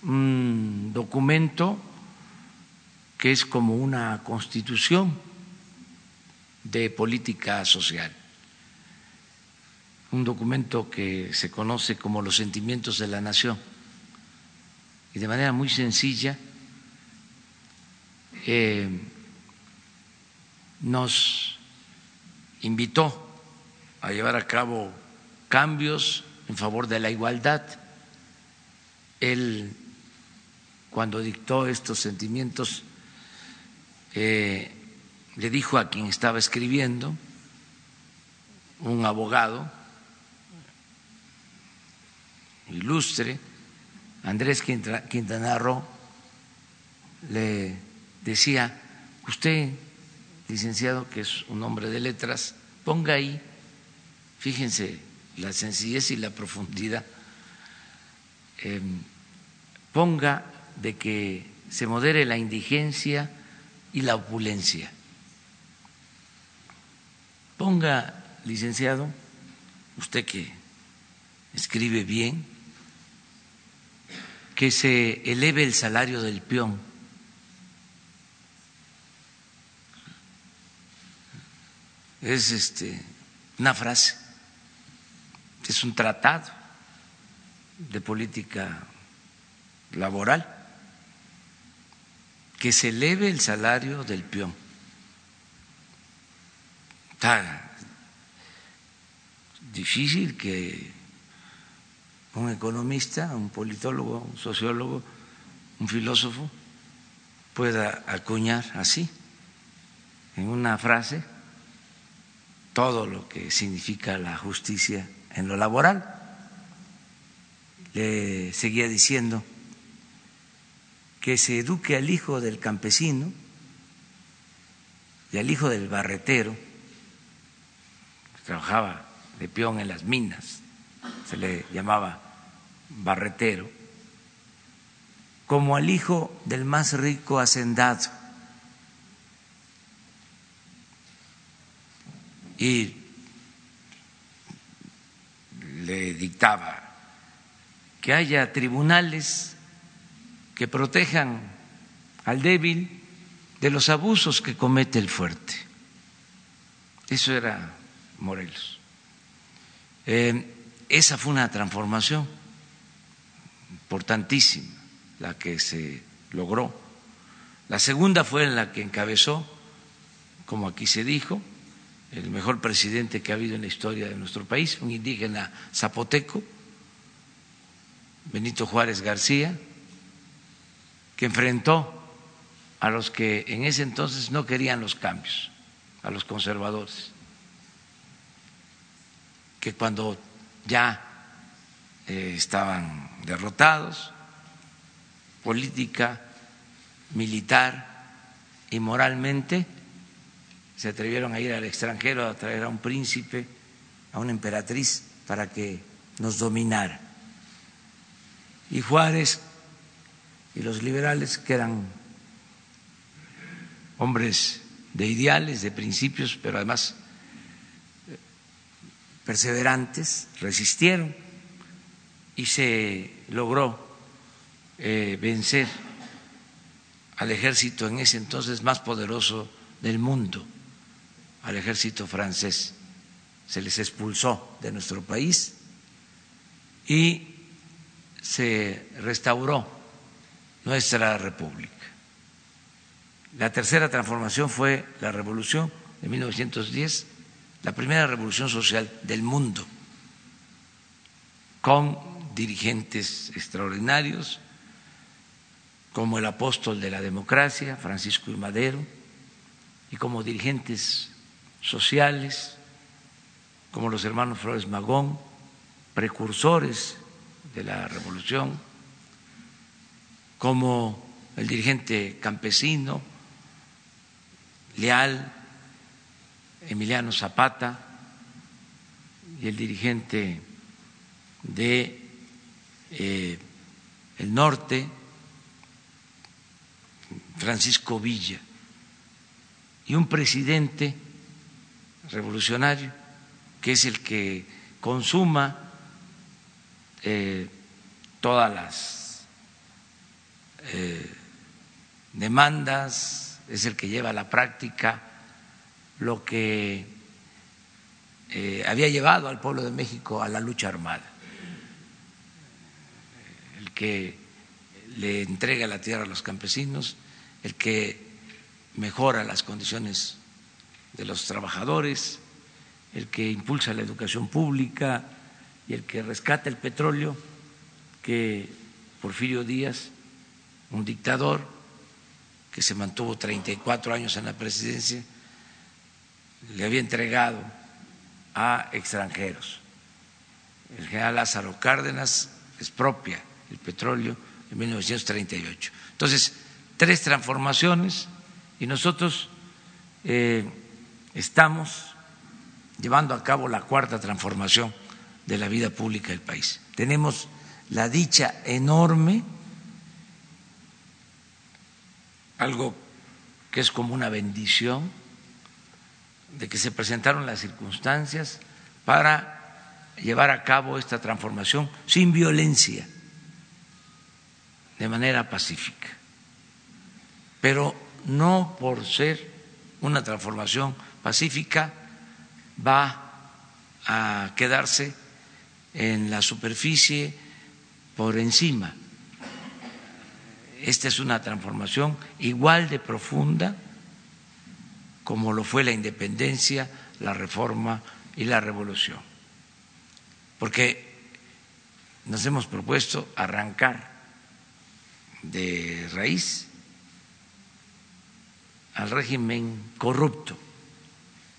un documento que es como una constitución de política social, un documento que se conoce como los sentimientos de la nación. Y de manera muy sencilla eh, nos invitó a llevar a cabo cambios en favor de la igualdad. Él cuando dictó estos sentimientos, eh, le dijo a quien estaba escribiendo, un abogado ilustre, Andrés Quintana Roo, le decía, usted, licenciado, que es un hombre de letras, ponga ahí, fíjense la sencillez y la profundidad, em, ponga de que se modere la indigencia y la opulencia. Ponga, licenciado, usted que escribe bien, que se eleve el salario del peón. Es este una frase, es un tratado de política laboral, que se eleve el salario del peón. Está difícil que un economista, un politólogo, un sociólogo, un filósofo pueda acuñar así, en una frase, todo lo que significa la justicia en lo laboral. Le seguía diciendo que se eduque al hijo del campesino y al hijo del barretero, que trabajaba de peón en las minas, se le llamaba barretero, como al hijo del más rico hacendado. Y le dictaba que haya tribunales que protejan al débil de los abusos que comete el fuerte. Eso era Morelos. Eh, esa fue una transformación importantísima la que se logró. La segunda fue la que encabezó, como aquí se dijo, el mejor presidente que ha habido en la historia de nuestro país, un indígena zapoteco, Benito Juárez García, que enfrentó a los que en ese entonces no querían los cambios, a los conservadores, que cuando ya eh, estaban derrotados, política, militar y moralmente, se atrevieron a ir al extranjero a traer a un príncipe, a una emperatriz, para que nos dominara. Y Juárez y los liberales, que eran hombres de ideales, de principios, pero además eh, perseverantes, resistieron y se logró eh, vencer al ejército en ese entonces más poderoso del mundo, al ejército francés. Se les expulsó de nuestro país y se restauró nuestra república. La tercera transformación fue la revolución de 1910, la primera revolución social del mundo, con dirigentes extraordinarios, como el apóstol de la democracia, Francisco y Madero, y como dirigentes sociales, como los hermanos Flores Magón, precursores de la revolución, como el dirigente campesino, leal, Emiliano Zapata, y el dirigente de eh, el norte, Francisco Villa, y un presidente revolucionario que es el que consuma eh, todas las eh, demandas, es el que lleva a la práctica lo que había llevado al pueblo de México a la lucha armada. Que le entrega la tierra a los campesinos, el que mejora las condiciones de los trabajadores, el que impulsa la educación pública y el que rescata el petróleo que Porfirio Díaz un dictador que se mantuvo 34 años en la presidencia, le había entregado a extranjeros. El general Lázaro Cárdenas expropia el petróleo en 1938. Entonces, tres transformaciones y nosotros eh, estamos llevando a cabo la cuarta transformación de la vida pública del país. Tenemos la dicha enorme, algo que es como una bendición, de que se presentaron las circunstancias para llevar a cabo esta transformación sin violencia, de manera pacífica. Pero no por ser una transformación pacífica va a quedarse en la superficie por encima. Esta es una transformación igual de profunda como lo fue la independencia, la reforma y la revolución. Porque nos hemos propuesto arrancar de raíz al régimen corrupto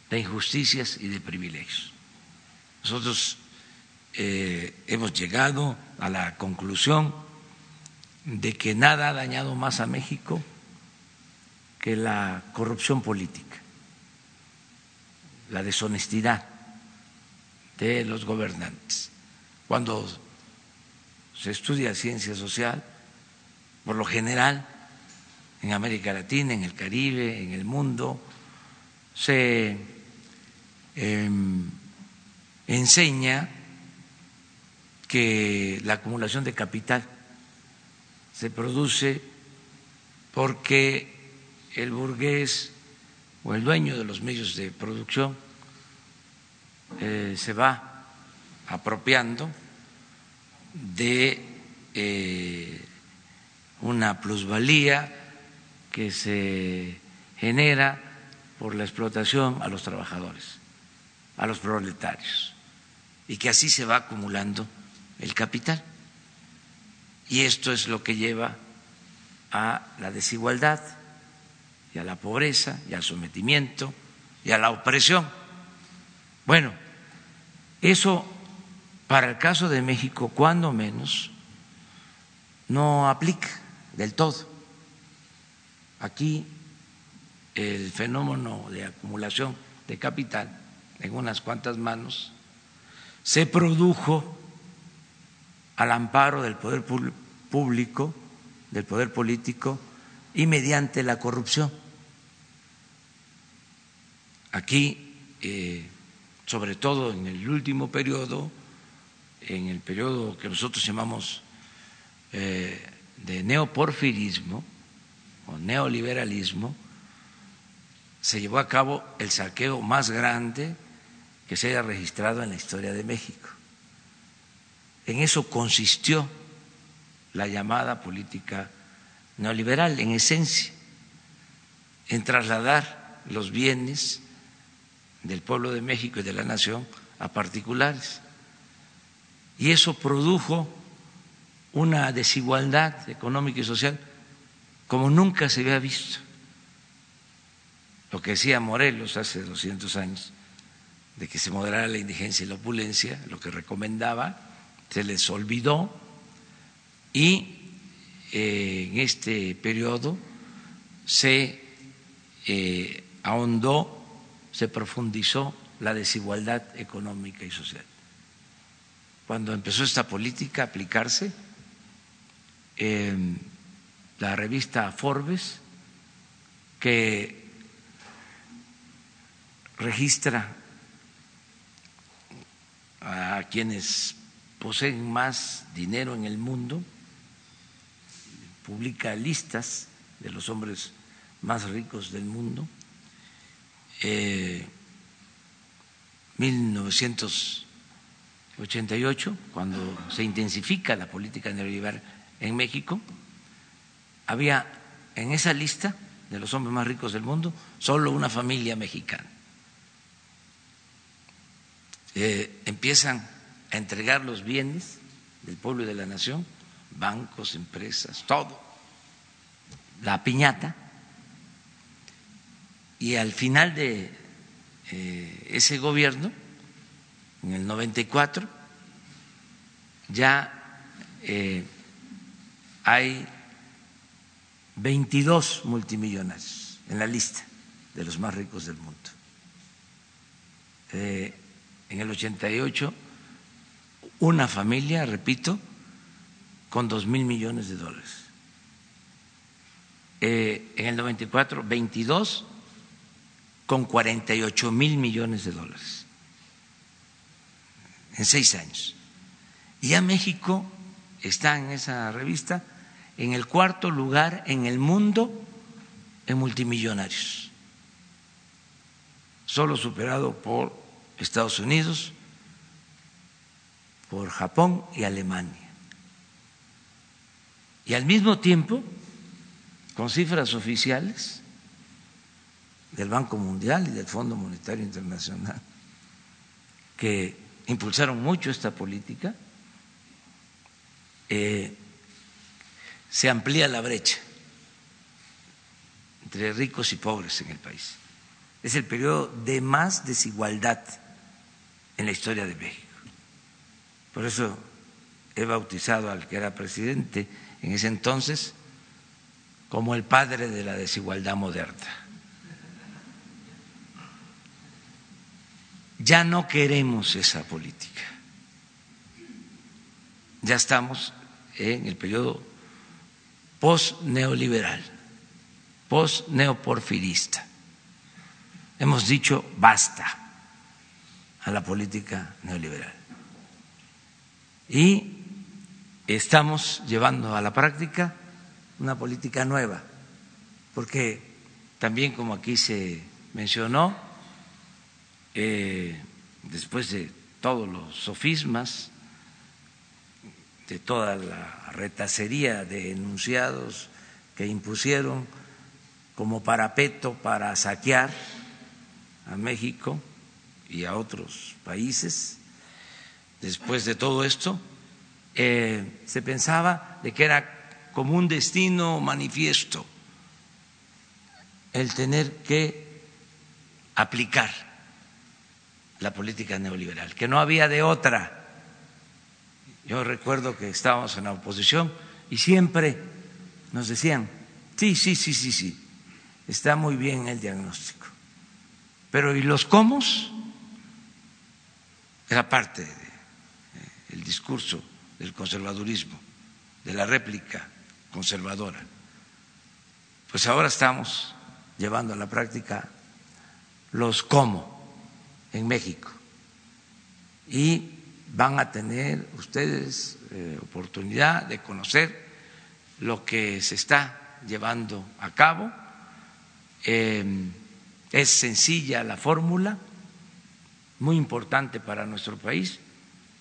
de injusticias y de privilegios. Nosotros eh, hemos llegado a la conclusión de que nada ha dañado más a México que la corrupción política, la deshonestidad de los gobernantes. Cuando se estudia ciencia social, por lo general, en América Latina, en el Caribe, en el mundo, se em, enseña que la acumulación de capital se produce porque el burgués o el dueño de los medios de producción eh, se va apropiando de eh, una plusvalía que se genera por la explotación a los trabajadores, a los proletarios, y que así se va acumulando el capital. Y esto es lo que lleva a la desigualdad y a la pobreza y al sometimiento y a la opresión. Bueno, eso para el caso de México, cuando menos, no aplica del todo. Aquí el fenómeno de acumulación de capital en unas cuantas manos se produjo al amparo del poder público, del poder político y mediante la corrupción. Aquí, eh, sobre todo en el último periodo, en el periodo que nosotros llamamos eh, de neoporfirismo o neoliberalismo, se llevó a cabo el saqueo más grande que se haya registrado en la historia de México. En eso consistió la llamada política neoliberal, en esencia, en trasladar los bienes del pueblo de México y de la nación a particulares. Y eso produjo una desigualdad económica y social como nunca se había visto. Lo que decía Morelos hace 200 años, de que se moderara la indigencia y la opulencia, lo que recomendaba, se les olvidó y eh, en este periodo se eh, ahondó, se profundizó la desigualdad económica y social. Cuando empezó esta política a aplicarse, la revista Forbes, que registra a quienes poseen más dinero en el mundo, publica listas de los hombres más ricos del mundo. Eh, 1988, cuando se intensifica la política neoliberal en México, había en esa lista de los hombres más ricos del mundo solo una familia mexicana. Eh, empiezan a entregar los bienes del pueblo y de la nación, bancos, empresas, todo, la piñata y al final de eh, ese gobierno, en el 94, ya eh, hay 22 multimillonarios en la lista de los más ricos del mundo. En el 88, una familia, repito, con dos mil millones de dólares. Eh, en el 94, 22 con 48 mil millones de dólares en seis años. Y ya México está en esa revista en el cuarto lugar en el mundo en multimillonarios, solo superado por Estados Unidos, por Japón y Alemania. Y al mismo tiempo, con cifras oficiales del Banco Mundial y del Fondo Monetario Internacional, que impulsaron mucho esta política, eh, se amplía la brecha entre ricos y pobres en el país. Es el periodo de más desigualdad en la historia de México. Por eso he bautizado al que era presidente en ese entonces como el padre de la desigualdad moderna. Ya no queremos esa política. Ya estamos en el periodo post-neoliberal, post-neoporfirista. Hemos dicho basta a la política neoliberal. Y estamos llevando a la práctica una política nueva, porque también como aquí se mencionó, eh, después de todos los sofismas, de toda la retacería de enunciados que impusieron como parapeto para saquear a México y a otros países, después de todo esto, eh, se pensaba de que era como un destino manifiesto el tener que aplicar la política neoliberal, que no había de otra yo recuerdo que estábamos en la oposición y siempre nos decían, sí, sí, sí, sí, sí, está muy bien el diagnóstico. Pero ¿y los cómo? Era parte del discurso del conservadurismo, de la réplica conservadora. Pues ahora estamos llevando a la práctica los cómo en México. Y van a tener ustedes eh, oportunidad de conocer lo que se está llevando a cabo. Em, es sencilla la fórmula, muy importante para nuestro país.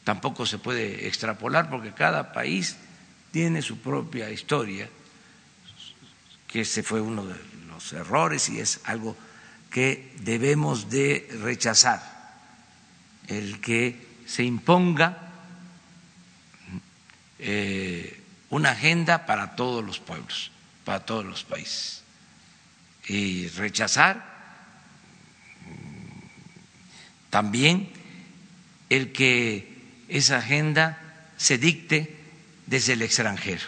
Tampoco se puede extrapolar porque cada país tiene su propia historia, que ese fue uno de los errores y es algo que debemos de rechazar, el que se imponga eh, una agenda para todos los pueblos, para todos los países, y rechazar también el que esa agenda se dicte desde el extranjero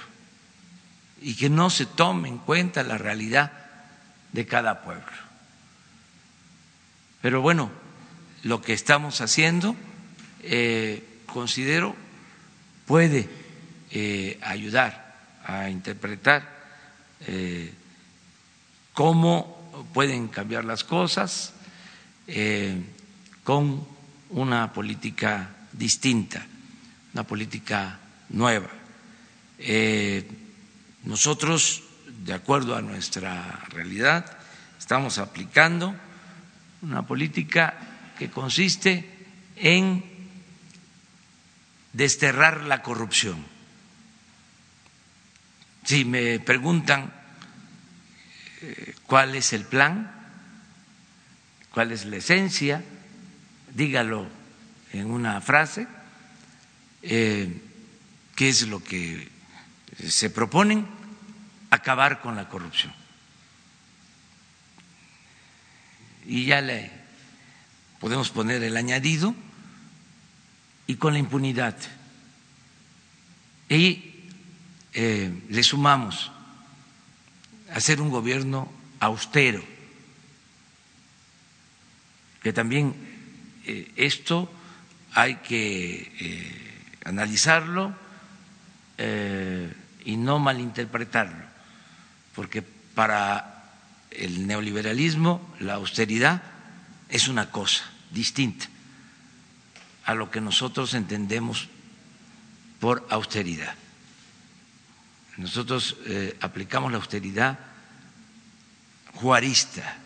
y que no se tome en cuenta la realidad de cada pueblo. Pero bueno, lo que estamos haciendo eh, considero puede eh, ayudar a interpretar eh, cómo pueden cambiar las cosas con una política distinta, una política nueva. nosotros, de acuerdo a nuestra realidad, estamos aplicando una política que consiste en desterrar la corrupción. Si me preguntan eh, cuál es el plan, cuál es la esencia, dígalo en una frase, eh, qué es lo que se proponen acabar con la corrupción. Y ya le podemos poner el añadido y con la impunidad. Y eh, le sumamos hacer un gobierno austero, que también eh, esto hay que eh, analizarlo y no malinterpretarlo, porque para el neoliberalismo la austeridad es una cosa distinta a lo que nosotros entendemos por austeridad. Nosotros eh, aplicamos la austeridad juarista.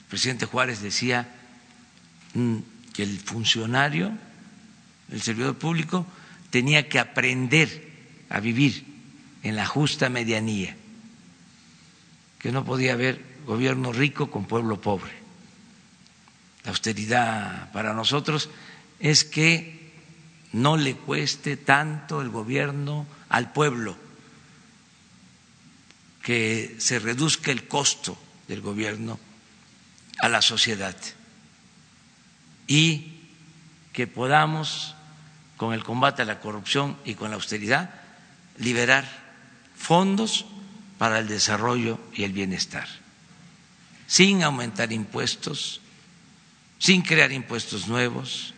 El presidente Juárez decía que el funcionario, el servidor público, tenía que aprender a vivir en la justa medianía, que no podía haber gobierno rico con pueblo pobre. La austeridad para nosotros es que no le cueste tanto el gobierno al pueblo, que se reduzca el costo del gobierno a la sociedad y que podamos, con el combate a la corrupción y con la austeridad, liberar fondos para el desarrollo y el bienestar, sin aumentar impuestos, sin crear impuestos nuevos,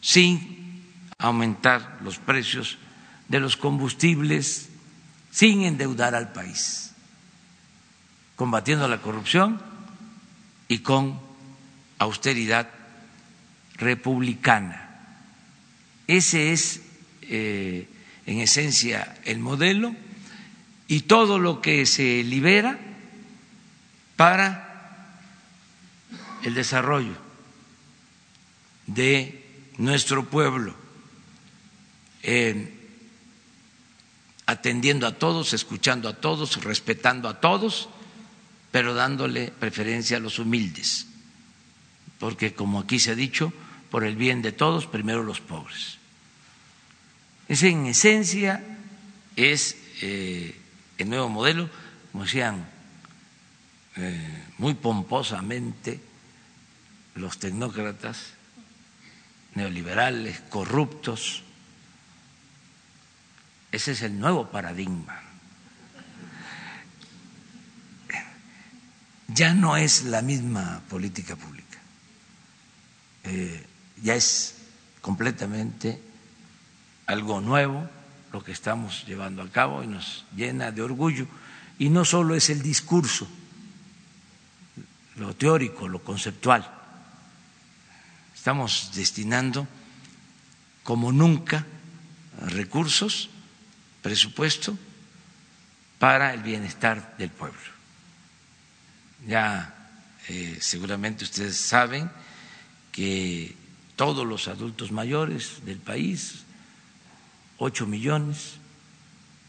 sin aumentar los precios de los combustibles, sin endeudar al país, combatiendo la corrupción y con austeridad republicana. Ese es, eh, en esencia, el modelo y todo lo que se libera para el desarrollo de nuestro pueblo, atendiendo a todos, escuchando a todos, respetando a todos, pero dándole preferencia a los humildes, porque como aquí se ha dicho, por el bien de todos, primero los pobres. Ese en esencia es eh, el nuevo modelo, como decían eh, muy pomposamente los tecnócratas, neoliberales, corruptos. Ese es el nuevo paradigma. Ya no es la misma política pública, eh, ya es completamente algo nuevo lo que estamos llevando a cabo y nos llena de orgullo. Y no solo es el discurso, lo teórico, lo conceptual, Estamos destinando como nunca recursos, presupuesto para el bienestar del pueblo. Ya eh, seguramente ustedes saben que todos los adultos mayores del país, ocho millones,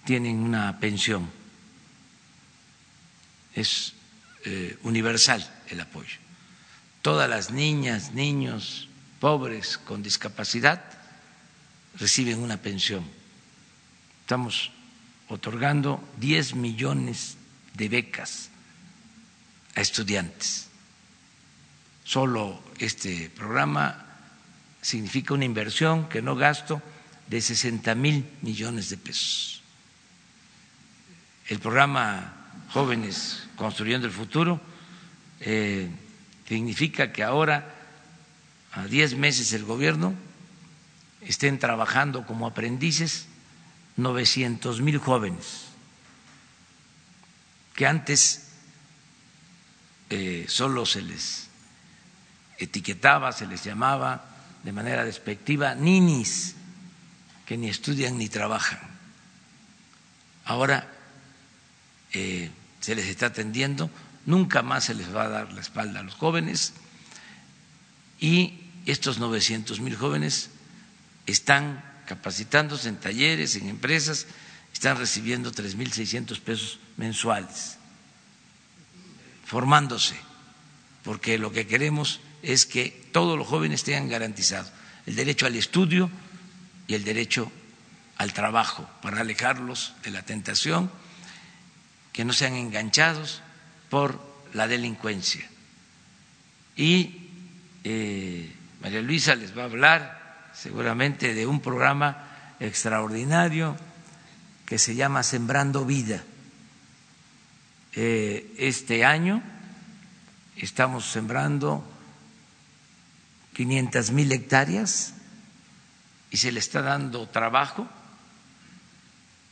tienen una pensión. Es eh, universal el apoyo todas las niñas, niños pobres con discapacidad reciben una pensión. Estamos otorgando 10 millones de becas a estudiantes. Solo este programa significa una inversión que no gasto de 60 mil millones de pesos. El programa Jóvenes Construyendo el Futuro eh, Significa que ahora, a diez meses el gobierno, estén trabajando como aprendices 900 mil jóvenes, que antes eh, solo se les etiquetaba, se les llamaba de manera despectiva ninis, que ni estudian ni trabajan. Ahora eh, se les está atendiendo nunca más se les va a dar la espalda a los jóvenes y estos 900 mil jóvenes están capacitándose en talleres, en empresas, están recibiendo 3.600 pesos mensuales, formándose, porque lo que queremos es que todos los jóvenes tengan garantizado el derecho al estudio y el derecho al trabajo para alejarlos de la tentación que no sean enganchados por la delincuencia. Y eh, María Luisa les va a hablar seguramente de un programa extraordinario que se llama Sembrando Vida. Eh, este año estamos sembrando 500 mil hectáreas y se le está dando trabajo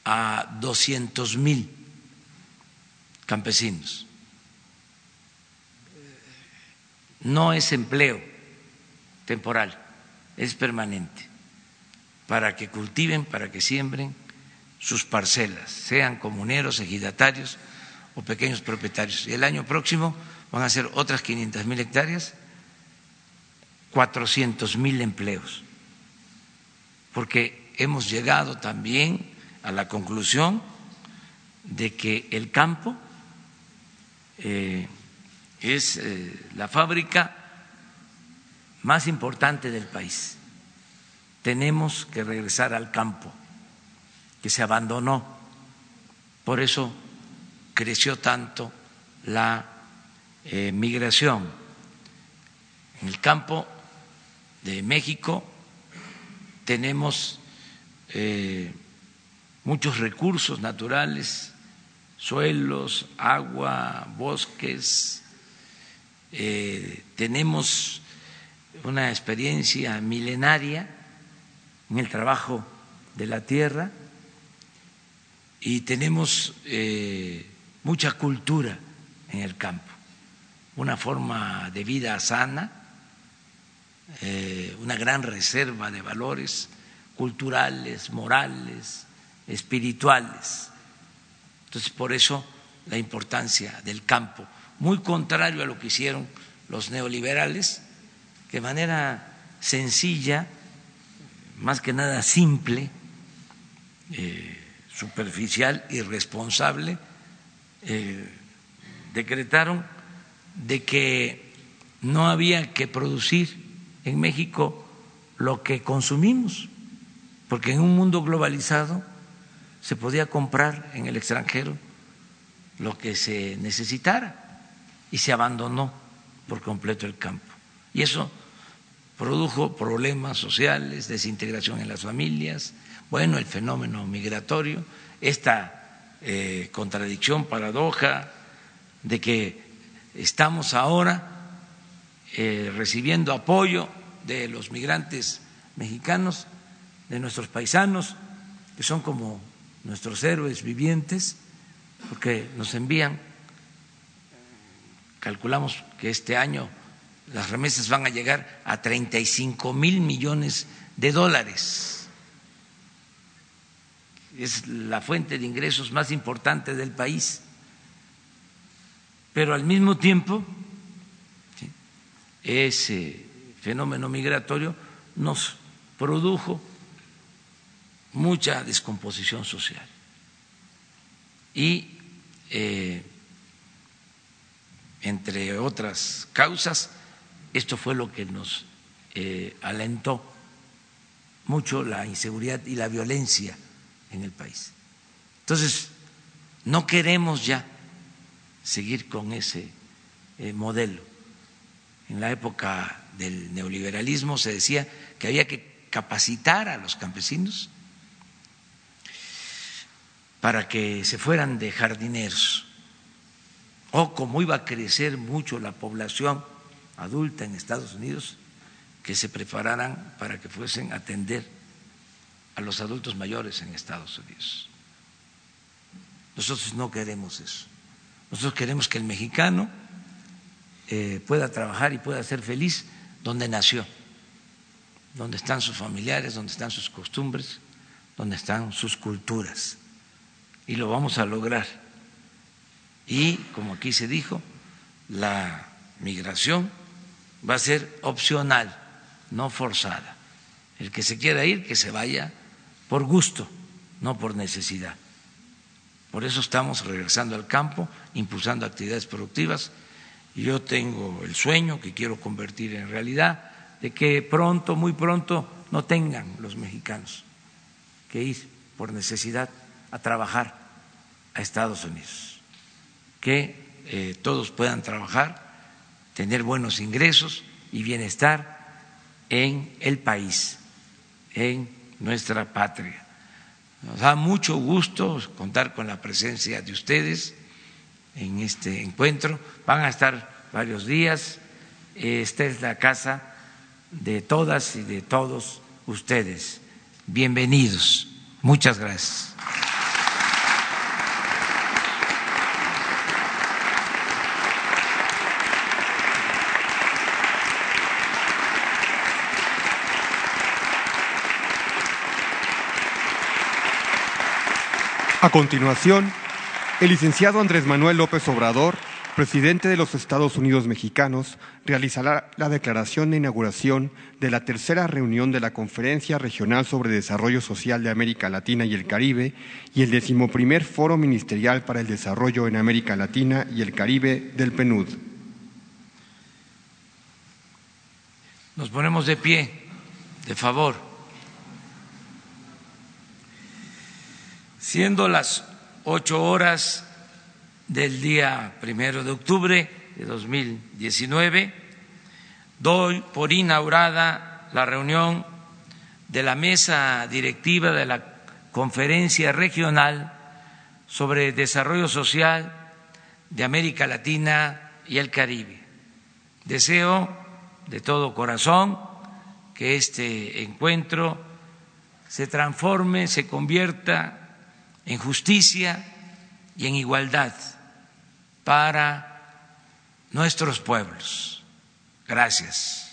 a 200 mil campesinos. No es empleo temporal, es permanente, para que cultiven, para que siembren sus parcelas, sean comuneros, ejidatarios o pequeños propietarios. Y el año próximo van a ser otras 500 mil hectáreas, 400 mil empleos, porque hemos llegado también a la conclusión de que el campo eh, es eh, la fábrica más importante del país. Tenemos que regresar al campo, que se abandonó. Por eso creció tanto la eh, migración. En el campo de México tenemos eh, muchos recursos naturales, suelos, agua, bosques, eh, tenemos una experiencia milenaria en el trabajo de la tierra y tenemos eh, mucha cultura en el campo, una forma de vida sana, eh, una gran reserva de valores culturales, morales, espirituales. Entonces, por eso la importancia del campo muy contrario a lo que hicieron los neoliberales, que de manera sencilla, más que nada simple, eh, superficial, irresponsable, eh, decretaron de que no había que producir en México lo que consumimos, porque en un mundo globalizado se podía comprar en el extranjero lo que se necesitara y se abandonó por completo el campo. Y eso produjo problemas sociales, desintegración en las familias, bueno, el fenómeno migratorio, esta eh, contradicción, paradoja de que estamos ahora eh, recibiendo apoyo de los migrantes mexicanos, de nuestros paisanos, que son como nuestros héroes vivientes, porque nos envían calculamos que este año las remesas van a llegar a 35 mil millones de dólares. Es la fuente de ingresos más importante del país. Pero al mismo tiempo, ese fenómeno migratorio nos produjo mucha descomposición social. Y eh, entre otras causas, esto fue lo que nos eh, alentó mucho la inseguridad y la violencia en el país. Entonces, no queremos ya seguir con ese eh, modelo. En la época del neoliberalismo se decía que había que capacitar a los campesinos para que se fueran de jardineros o como iba a crecer mucho la población adulta en Estados Unidos, que se prepararan para que fuesen a atender a los adultos mayores en Estados Unidos. Nosotros no queremos eso. Nosotros queremos que el mexicano eh, pueda trabajar y pueda ser feliz donde nació, donde están sus familiares, donde están sus costumbres, donde están sus culturas. Y lo vamos a lograr y, como aquí se dijo, la migración va a ser opcional, no forzada. El que se quiera ir, que se vaya por gusto, no por necesidad. Por eso estamos regresando al campo, impulsando actividades productivas. Yo tengo el sueño que quiero convertir en realidad de que pronto, muy pronto, no tengan los mexicanos que ir por necesidad a trabajar a Estados Unidos que eh, todos puedan trabajar, tener buenos ingresos y bienestar en el país, en nuestra patria. Nos da mucho gusto contar con la presencia de ustedes en este encuentro. Van a estar varios días. Esta es la casa de todas y de todos ustedes. Bienvenidos. Muchas gracias. A continuación, el licenciado Andrés Manuel López Obrador, presidente de los Estados Unidos mexicanos, realizará la declaración de inauguración de la tercera reunión de la Conferencia Regional sobre Desarrollo Social de América Latina y el Caribe y el decimoprimer Foro Ministerial para el Desarrollo en América Latina y el Caribe del PNUD. Nos ponemos de pie, de favor. siendo las ocho horas del día primero de octubre de 2019, doy por inaugurada la reunión de la mesa directiva de la Conferencia Regional sobre Desarrollo Social de América Latina y el Caribe. Deseo de todo corazón que este encuentro se transforme, se convierta en justicia y en igualdad para nuestros pueblos. Gracias.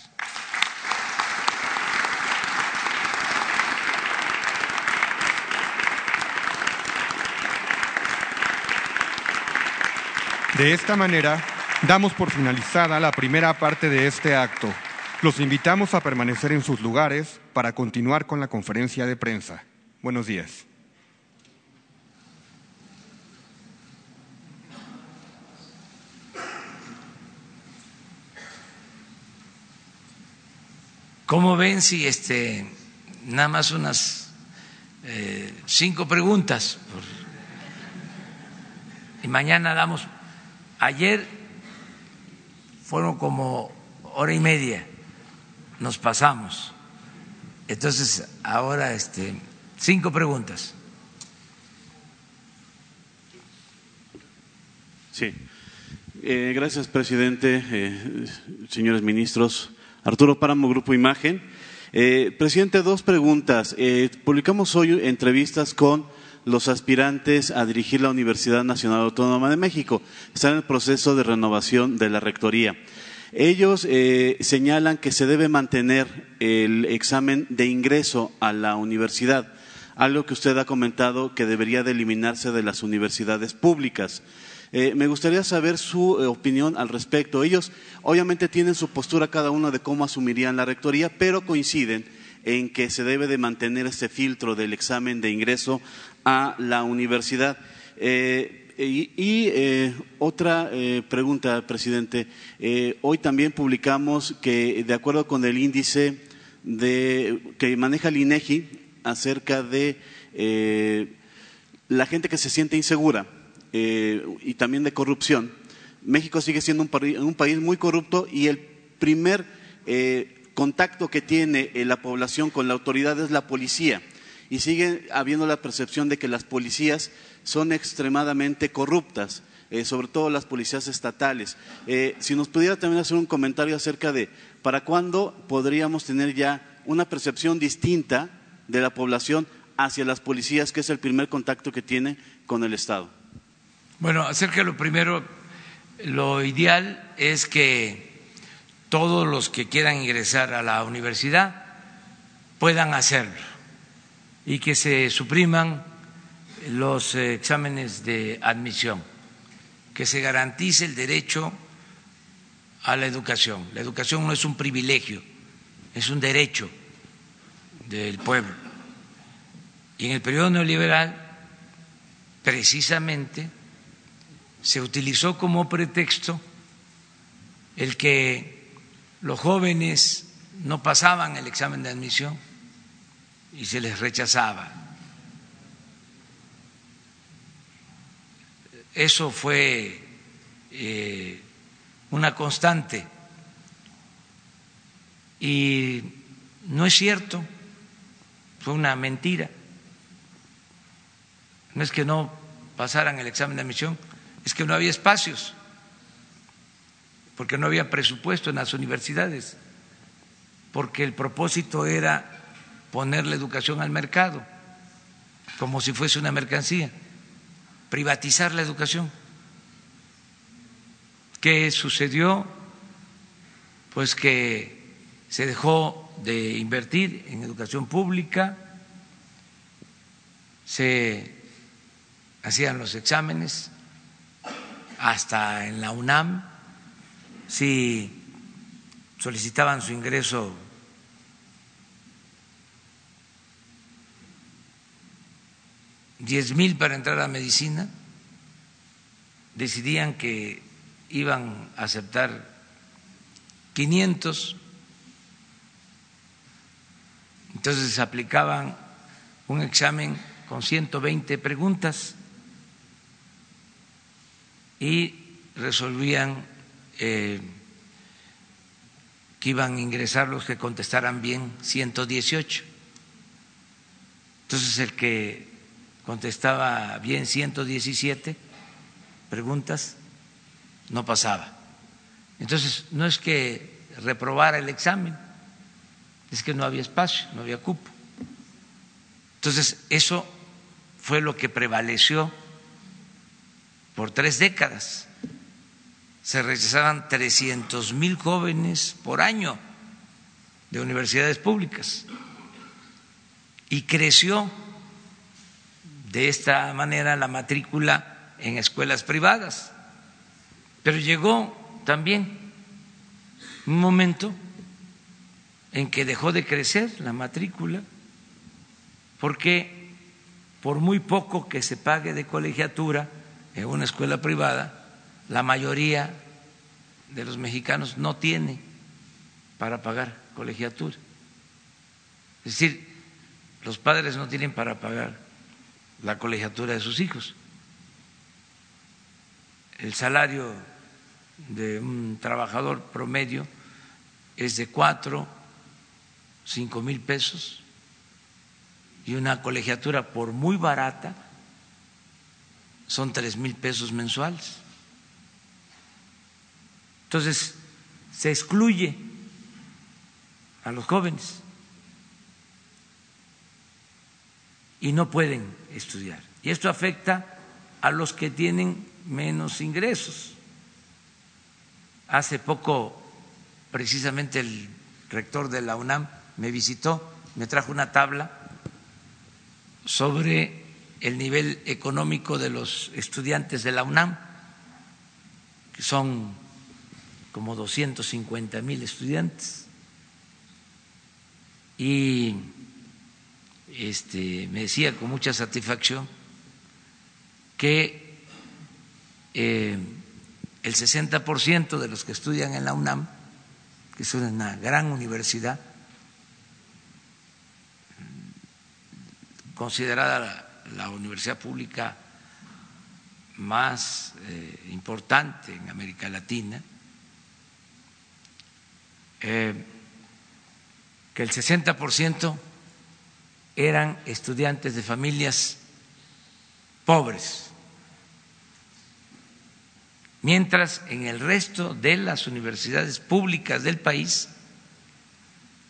De esta manera, damos por finalizada la primera parte de este acto. Los invitamos a permanecer en sus lugares para continuar con la conferencia de prensa. Buenos días. ¿Cómo ven si este, nada más unas eh, cinco preguntas? Y mañana damos, ayer fueron como hora y media, nos pasamos. Entonces, ahora este, cinco preguntas. Sí. Eh, gracias, presidente, eh, señores ministros. Arturo Páramo, Grupo Imagen. Eh, presidente, dos preguntas. Eh, publicamos hoy entrevistas con los aspirantes a dirigir la Universidad Nacional Autónoma de México. Están en el proceso de renovación de la rectoría. Ellos eh, señalan que se debe mantener el examen de ingreso a la universidad, algo que usted ha comentado que debería de eliminarse de las universidades públicas. Eh, me gustaría saber su eh, opinión al respecto. Ellos obviamente tienen su postura cada uno de cómo asumirían la rectoría, pero coinciden en que se debe de mantener ese filtro del examen de ingreso a la universidad. Eh, y, otra pregunta, presidente. hoy también publicamos que, de acuerdo con el índice que maneja el INEGI acerca de la gente que se siente insegura, eh, y también de corrupción, México sigue siendo un, país muy corrupto y el primer eh, contacto que tiene eh, la población con la autoridad es la policía. Y sigue habiendo la percepción de que las policías son extremadamente corruptas, sobre todo las policías estatales. si nos pudiera también hacer un comentario acerca de para cuándo podríamos tener ya una percepción distinta de la población hacia las policías, que es el primer contacto que tiene con el Estado. Bueno, acerca de lo primero, lo ideal es que todos los que quieran ingresar a la universidad puedan hacerlo y que se supriman los exámenes de admisión, que se garantice el derecho a la educación. La educación no es un privilegio, es un derecho del pueblo. Y en el periodo neoliberal, precisamente, se utilizó como pretexto el que los jóvenes no pasaban el examen de admisión y se les rechazaba. Eso fue eh, una constante. Y no es cierto, fue una mentira. No es que no pasaran el examen de admisión, es que no había espacios, porque no había presupuesto en las universidades, porque el propósito era poner la educación al mercado, como si fuese una mercancía, privatizar la educación. ¿Qué sucedió? Pues que se dejó de invertir en educación pública, se hacían los exámenes hasta en la UNAM, si solicitaban su ingreso. Diez mil para entrar a medicina, decidían que iban a aceptar 500, entonces aplicaban un examen con 120 preguntas y resolvían eh, que iban a ingresar los que contestaran bien 118. Entonces el que contestaba bien 117 preguntas no pasaba. Entonces, no es que reprobara el examen, es que no había espacio, no había cupo. Entonces, eso fue lo que prevaleció por tres décadas. Se rechazaban 300 mil jóvenes por año de universidades públicas y creció de esta manera la matrícula en escuelas privadas. Pero llegó también un momento en que dejó de crecer la matrícula porque por muy poco que se pague de colegiatura en una escuela privada, la mayoría de los mexicanos no tiene para pagar colegiatura. Es decir, los padres no tienen para pagar la colegiatura de sus hijos. El salario de un trabajador promedio es de cuatro, cinco mil pesos y una colegiatura por muy barata son tres mil pesos mensuales. Entonces, se excluye a los jóvenes y no pueden estudiar. Y esto afecta a los que tienen menos ingresos. Hace poco, precisamente el rector de la UNAM me visitó, me trajo una tabla sobre el nivel económico de los estudiantes de la UNAM, que son como 250 mil estudiantes. Y este, me decía con mucha satisfacción que eh, el 60% de los que estudian en la UNAM, que es una gran universidad, considerada la, universidad pública más eh, importante en América Latina, eh, que el 60% eran estudiantes de familias pobres, mientras en el resto de las universidades públicas del país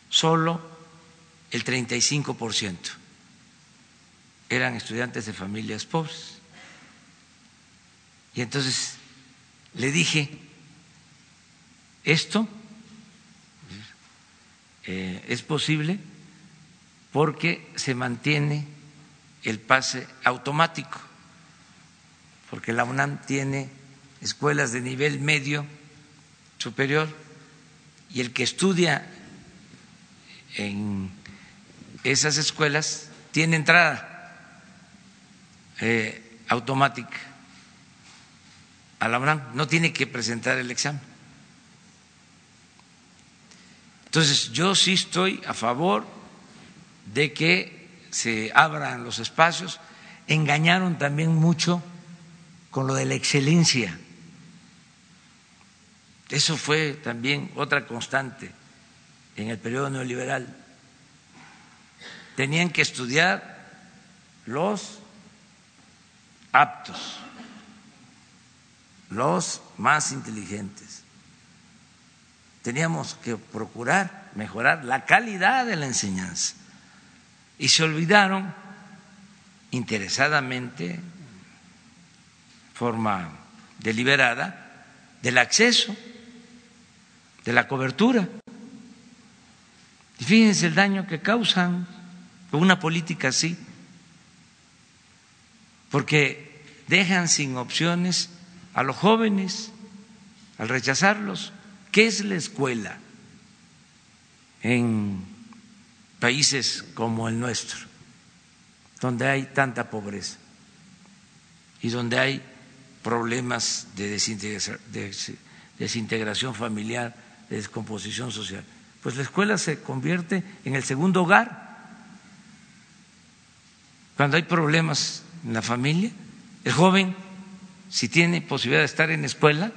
solo el 35% eran estudiantes de familias pobres. Y entonces le dije, esto eh, es posible porque se mantiene el pase automático, porque la UNAM tiene escuelas de nivel medio superior y el que estudia en esas escuelas tiene entrada eh, automática a la UNAM, no tiene que presentar el examen. Entonces, yo sí estoy a favor de que se abran los espacios. Engañaron también mucho con lo de la excelencia. Eso fue también otra constante en el periodo neoliberal. Tenían que estudiar los aptos, los más inteligentes. Teníamos que procurar mejorar la calidad de la enseñanza. Y se olvidaron interesadamente, forma deliberada, del acceso, de la cobertura. Y fíjense el daño que causan con una política así, porque dejan sin opciones a los jóvenes al rechazarlos. ¿Qué es la escuela en países como el nuestro, donde hay tanta pobreza y donde hay problemas de desintegración familiar, de descomposición social? Pues la escuela se convierte en el segundo hogar. Cuando hay problemas en la familia, el joven, si tiene posibilidad de estar en escuela,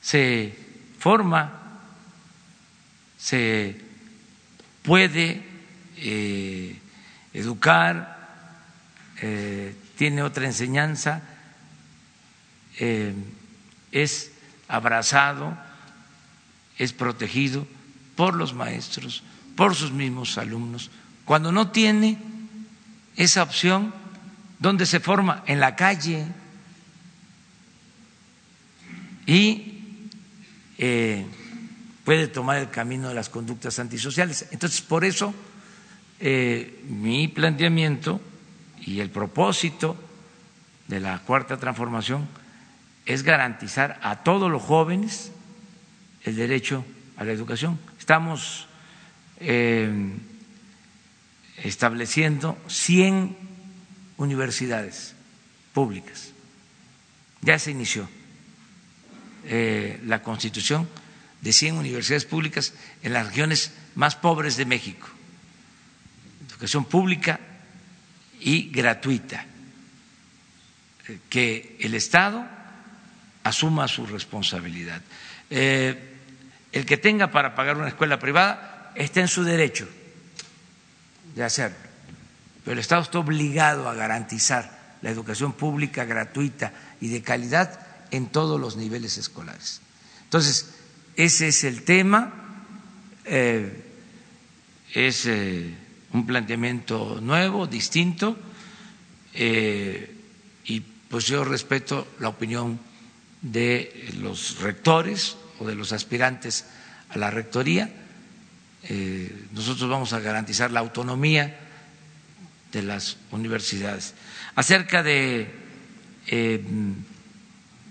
se forma, se puede eh, educar, eh, tiene otra enseñanza, eh, es abrazado, es protegido por los maestros, por sus mismos alumnos. Cuando no tiene esa opción, ¿dónde se forma? En la calle. Y eh, puede tomar el camino de las conductas antisociales. Entonces, por eso eh, mi planteamiento y el propósito de la cuarta transformación es garantizar a todos los jóvenes el derecho a la educación. Estamos eh, estableciendo 100 universidades públicas. Ya se inició eh, la constitución de 100 universidades públicas en las regiones más pobres de México. Educación pública y gratuita. Eh, que el Estado asuma su responsabilidad. Eh, el que tenga para pagar una escuela privada está en su derecho de hacerlo, pero el Estado está obligado a garantizar la educación pública gratuita y de calidad en todos los niveles escolares. Entonces, ese es el tema, eh, es eh, un planteamiento nuevo, distinto, eh, y pues yo respeto la opinión de los rectores o de los aspirantes a la rectoría. Nosotros vamos a garantizar la autonomía de las universidades. Acerca de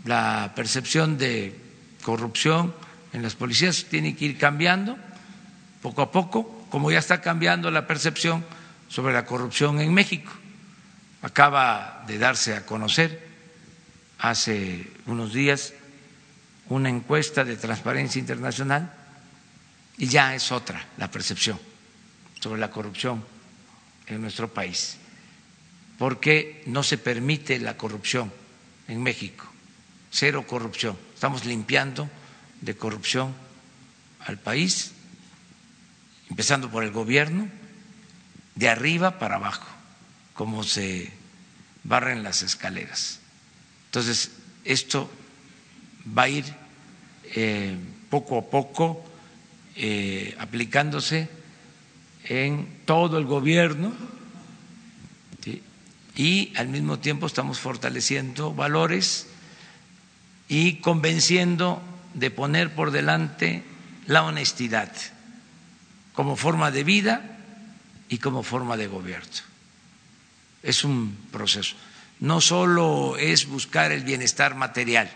la percepción de corrupción, en las policías tiene que ir cambiando poco a poco, como ya está cambiando la percepción sobre la corrupción en México. Acaba de darse a conocer hace unos días una encuesta de Transparencia Internacional y ya es otra la percepción sobre la corrupción en nuestro país, porque no se permite la corrupción en México, cero corrupción, estamos limpiando de corrupción al país, empezando por el gobierno, de arriba para abajo, como se barren las escaleras. Entonces, esto va a ir eh, poco a poco eh, aplicándose en todo el gobierno y al mismo tiempo estamos fortaleciendo valores y convenciendo de poner por delante la honestidad como forma de vida y como forma de gobierno. Es un proceso. No solo es buscar el bienestar material,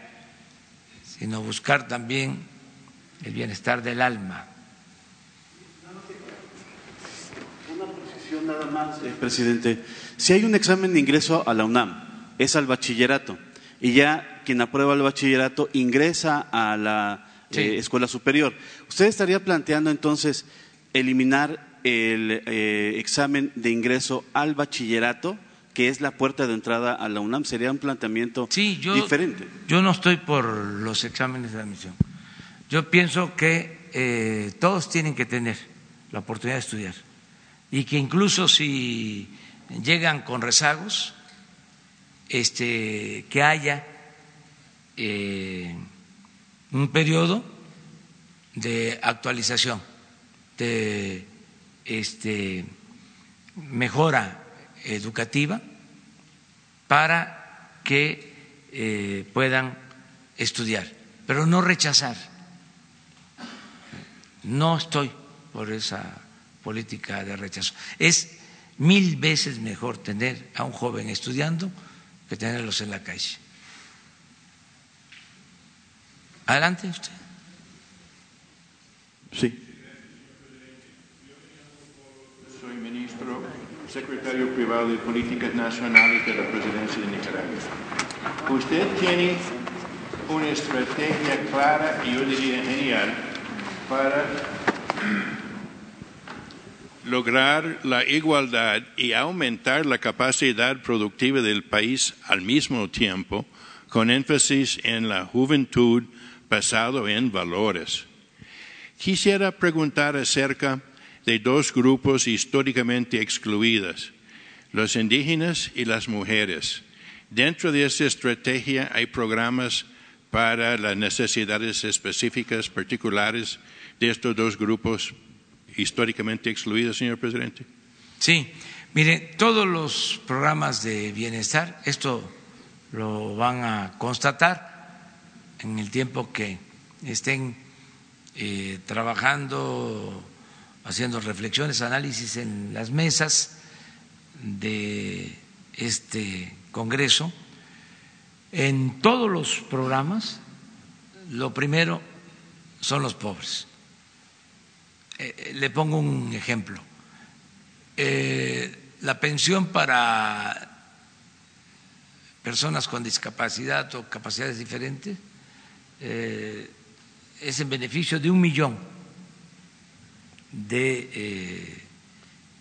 sino buscar también el bienestar del alma. Una nada más, eh, presidente. Si hay un examen de ingreso a la UNAM, es al bachillerato, y ya quien aprueba el bachillerato ingresa a la eh, escuela superior. ¿Usted estaría planteando entonces eliminar el eh, examen de ingreso al bachillerato, que es la puerta de entrada a la UNAM. Sería un planteamiento diferente. Yo no estoy por los exámenes de admisión. Yo pienso que eh, todos tienen que tener la oportunidad de estudiar y que incluso si llegan con rezagos, este, que haya eh, un periodo de actualización, de este, mejora educativa para que eh, puedan estudiar, pero no rechazar. No estoy por esa política de rechazo. Es mil veces mejor tener a un joven estudiando que tenerlos en la calle. Adelante usted. Sí. Soy ministro, secretario privado de Políticas Nacionales de la Presidencia de Nicaragua. Usted tiene una estrategia clara y yo diría genial para lograr la igualdad y aumentar la capacidad productiva del país al mismo tiempo, con énfasis en la juventud basado en valores. Quisiera preguntar acerca de dos grupos históricamente excluidos, los indígenas y las mujeres. Dentro de esta estrategia hay programas para las necesidades específicas particulares de estos dos grupos históricamente excluidos, señor presidente? Sí, mire, todos los programas de bienestar, esto lo van a constatar en el tiempo que estén eh, trabajando, haciendo reflexiones, análisis en las mesas de este Congreso. En todos los programas, lo primero son los pobres eh, eh, le pongo un ejemplo. Eh, la pensión para personas con discapacidad o capacidades diferentes es en beneficio de un millón de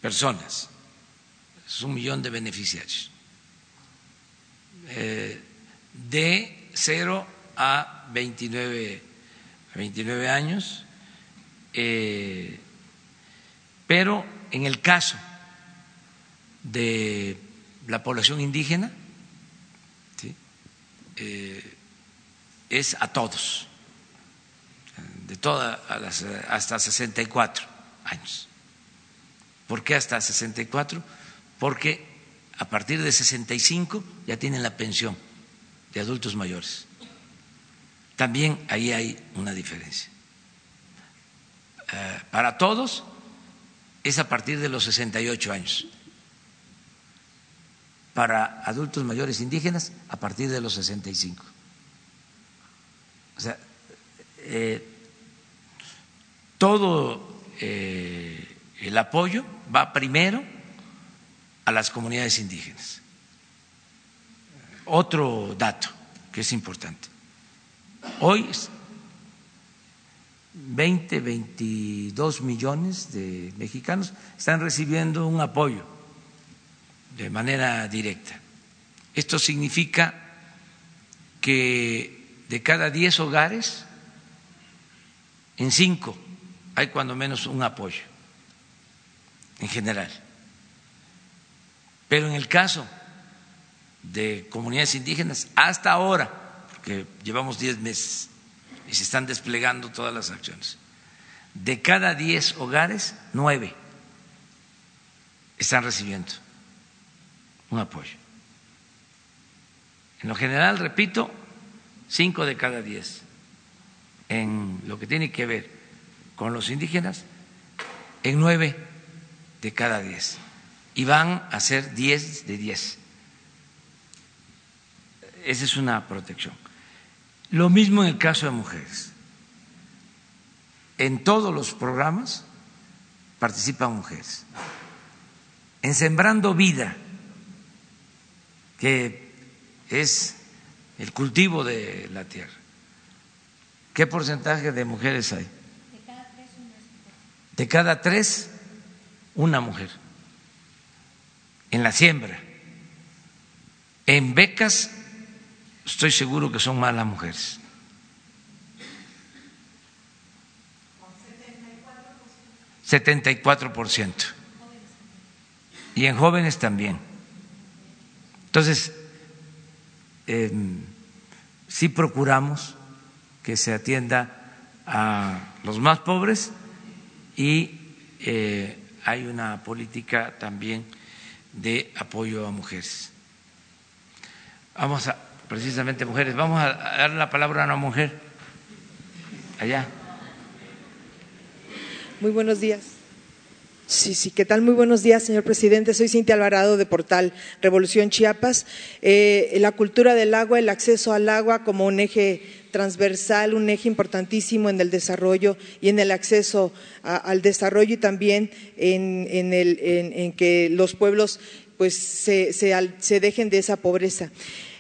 personas, es un millón de beneficiarios, de 0 a 29, a 29 años eh, pero en el caso de la población indígena, eh, es a todos, de todas hasta 64 años. ¿Por qué hasta 64? Porque a partir de 65 ya tienen la pensión de adultos mayores. También ahí hay una diferencia. Eh, para todos es a partir de los 68 años. Para adultos mayores indígenas a partir de los 65. O sea, eh, todo eh, el apoyo va primero a las comunidades indígenas. Otro dato que es importante. Hoy 20, 22 millones de mexicanos están recibiendo un apoyo de manera directa. Esto significa que de cada 10 hogares, en 5 hay cuando menos un apoyo, en general. Pero en el caso de comunidades indígenas, hasta ahora, porque llevamos 10 meses, y se están desplegando todas las acciones. De cada diez hogares, nueve están recibiendo un apoyo. En lo general, repito, cinco de cada diez. En lo que tiene que ver con los indígenas, en nueve de cada diez. Y van a ser diez de diez. Esa es una protección. Lo mismo en el caso de mujeres. En todos los programas participan mujeres. En Sembrando Vida, que es el cultivo de la tierra. ¿Qué porcentaje de mujeres hay? De cada tres, una mujer. En la siembra En becas estoy seguro que son más las mujeres. Cuatro por ciento. Y en jóvenes también. Entonces, em, sí procuramos que se atienda a los más pobres y eh, hay una política también de apoyo a mujeres. Vamos a, precisamente mujeres, vamos a dar la palabra a una mujer. Allá. Muy buenos días. Sí, sí, ¿qué tal? Muy buenos días, señor presidente. Soy Cintia Alvarado de Portal Revolución Chiapas. Eh, la cultura del agua, el acceso al agua como un eje transversal, un eje importantísimo en el desarrollo y en el acceso al desarrollo y también en, el, en, que los pueblos pues se, se dejen de esa pobreza.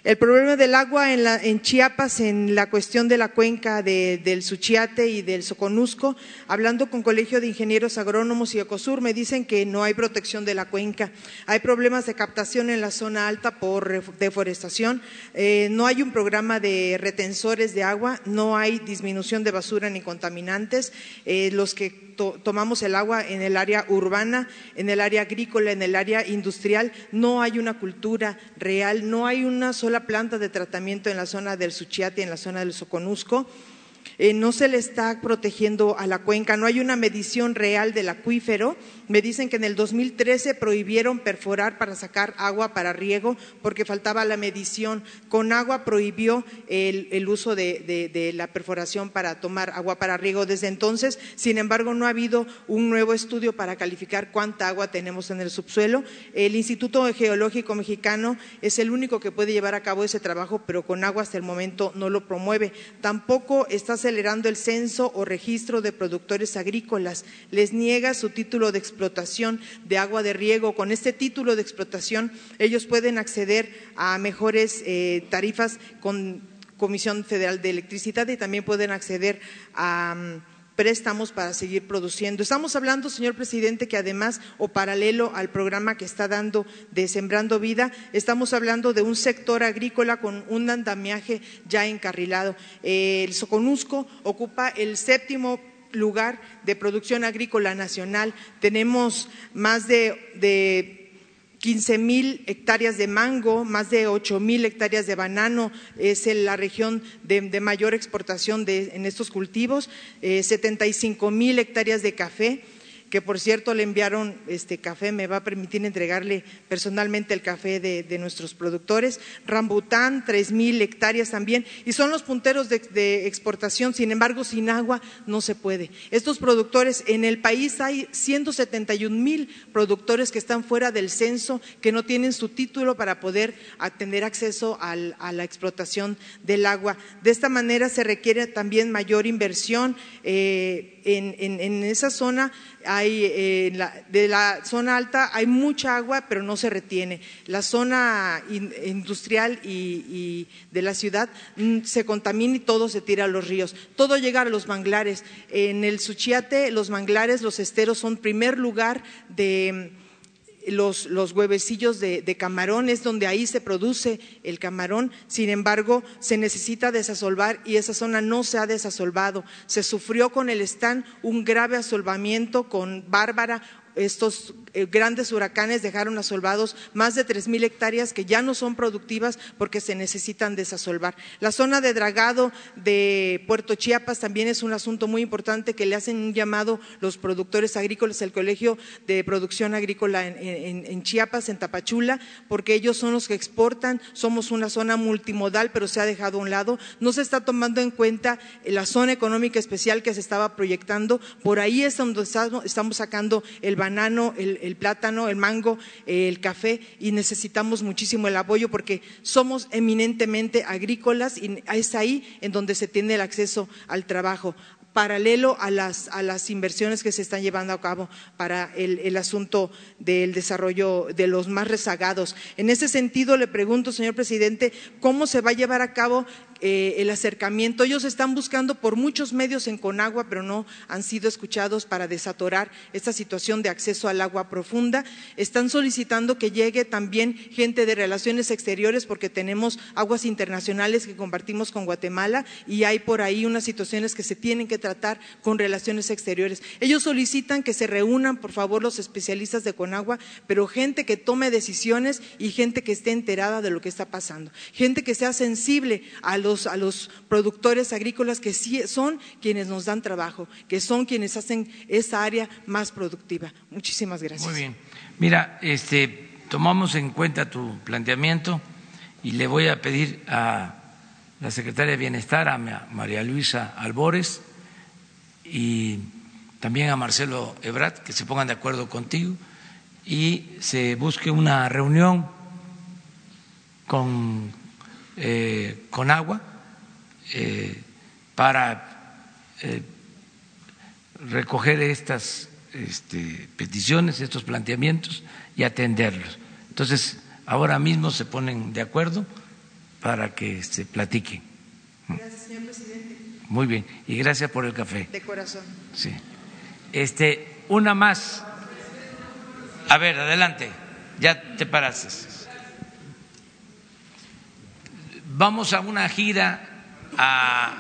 El problema del agua en, Chiapas, en la cuestión de la cuenca del Suchiate y del Soconusco, hablando con Colegio de Ingenieros Agrónomos y Ecosur, me dicen que no hay protección de la cuenca. Hay problemas de captación en la zona alta por deforestación, eh, no hay un programa de retensores de agua, no hay disminución de basura ni contaminantes. Eh, los que tomamos el agua en el área urbana, en el área agrícola, en el área industrial, no hay una cultura real, no hay una sola planta de tratamiento en la zona del Suchiate, en la zona del Soconusco. Eh, no se le está protegiendo a la cuenca, no hay una medición real del acuífero. Me dicen que en el 2013 prohibieron perforar para sacar agua para riego porque faltaba la medición. Con agua prohibió el, uso de, la perforación para tomar agua para riego desde entonces. Sin embargo, no ha habido un nuevo estudio para calificar cuánta agua tenemos en el subsuelo. El Instituto Geológico Mexicano es el único que puede llevar a cabo ese trabajo, pero con agua hasta el momento no lo promueve. Tampoco está acelerando el censo o registro de productores agrícolas, les niega su título de explotación de agua de riego. Con este título de explotación ellos pueden acceder a mejores eh, tarifas con Comisión Federal de Electricidad y también pueden acceder a mm, préstamos para seguir produciendo. Estamos hablando, señor presidente, que además o paralelo al programa que está dando de Sembrando Vida, estamos hablando de un sector agrícola con un andamiaje ya encarrilado. el Soconusco ocupa el séptimo lugar de producción agrícola nacional. Tenemos más de, de 15 mil hectáreas de mango, más de 8 mil hectáreas de banano, es la región de, mayor exportación en estos cultivos, eh, 75 mil hectáreas de café, que por cierto le enviaron este café, me va a permitir entregarle personalmente el café de, nuestros productores. Rambután, tres mil hectáreas también, y son los punteros de, exportación, sin embargo, sin agua no se puede. Estos productores, en el país hay 171 mil productores que están fuera del censo, que no tienen su título para poder tener acceso a la explotación del agua. De esta manera se requiere también mayor inversión. Eh, en, esa zona hay, eh, de la zona alta hay mucha agua, pero no se retiene. La zona industrial y, de la ciudad mm, se contamina y todo se tira a los ríos. Todo llega a los manglares. En el Suchiate, los manglares, los esteros son primer lugar de los, huevecillos de, camarón, es donde ahí se produce el camarón, sin embargo, se necesita desasolvar y esa zona no se ha desasolvado. Se sufrió con el stand un grave asolvamiento con Bárbara, estos eh, grandes huracanes dejaron asolvados más de tres mil hectáreas que ya no son productivas porque se necesitan desasolvar. La zona de dragado de Puerto Chiapas también es un asunto muy importante que le hacen un llamado los productores agrícolas, el Colegio de Producción Agrícola en, Chiapas, en Tapachula, porque ellos son los que exportan. Somos una zona multimodal, pero se ha dejado a un lado. No se está tomando en cuenta la zona económica especial que se estaba proyectando. Por ahí es donde estamos sacando el banano, el, plátano, el mango, el café y necesitamos muchísimo el apoyo porque somos eminentemente agrícolas y es ahí en donde se tiene el acceso al trabajo paralelo a las, a las inversiones que se están llevando a cabo para el, el, asunto del desarrollo de los más rezagados. En ese sentido, le pregunto, señor presidente, ¿cómo se va a llevar a cabo eh, el acercamiento. Ellos están buscando por muchos medios en Conagua, pero no han sido escuchados para desatorar esta situación de acceso al agua profunda. Están solicitando que llegue también gente de relaciones exteriores porque tenemos aguas internacionales que compartimos con Guatemala y hay por ahí unas situaciones que se tienen que tratar con relaciones exteriores. Ellos solicitan que se reúnan, por favor, los especialistas de Conagua, pero gente que tome decisiones y gente que esté enterada de lo que está pasando. Gente que sea sensible a los, a los productores agrícolas que sí son quienes nos dan trabajo, que son quienes hacen esa área más productiva. Muchísimas gracias. Muy bien. Mira, este, tomamos en cuenta tu planteamiento y le voy a pedir a la secretaria de Bienestar, a María Luisa Albores y también a Marcelo Ebrat, que se pongan de acuerdo contigo y se busque una reunión con, eh, con agua eh, para eh, recoger estas este, peticiones, estos planteamientos y atenderlos. Entonces, ahora mismo se ponen de acuerdo para que se platique. Gracias, señor presidente. Muy bien, y gracias por el café. De corazón. Sí. Este, una más. A ver, adelante. Ya te paraste. Vamos a una gira a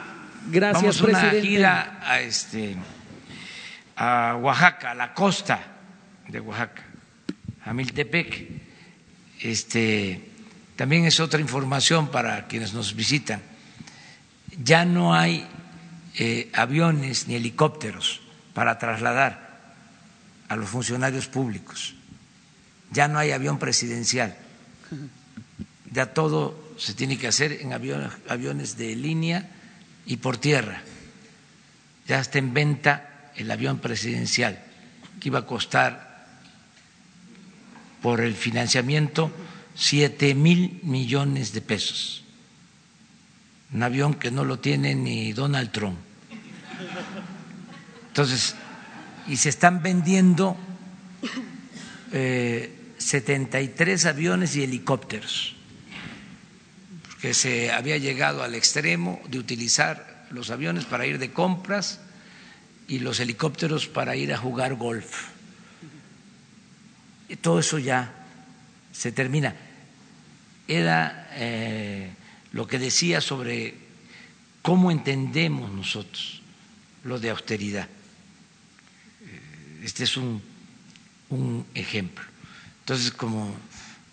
Gracias, vamos a una presidente. gira a este a Oaxaca, a la costa de Oaxaca, a Miltepec. Este también es otra información para quienes nos visitan. Ya no hay eh, aviones ni helicópteros para trasladar a los funcionarios públicos. Ya no hay avión presidencial. Ya todo se tiene que hacer en aviones de línea y por tierra. Ya está en venta el avión presidencial, que iba a costar por el financiamiento siete mil millones de pesos. Un avión que no lo tiene ni Donald Trump. Entonces, y se están vendiendo eh, 73 aviones y helicópteros, porque se había llegado al extremo de utilizar los aviones para ir de compras y los helicópteros para ir a jugar golf. Y todo eso ya se termina. Era eh, lo que decía sobre cómo entendemos nosotros lo de austeridad. Este es un, un ejemplo. Entonces, como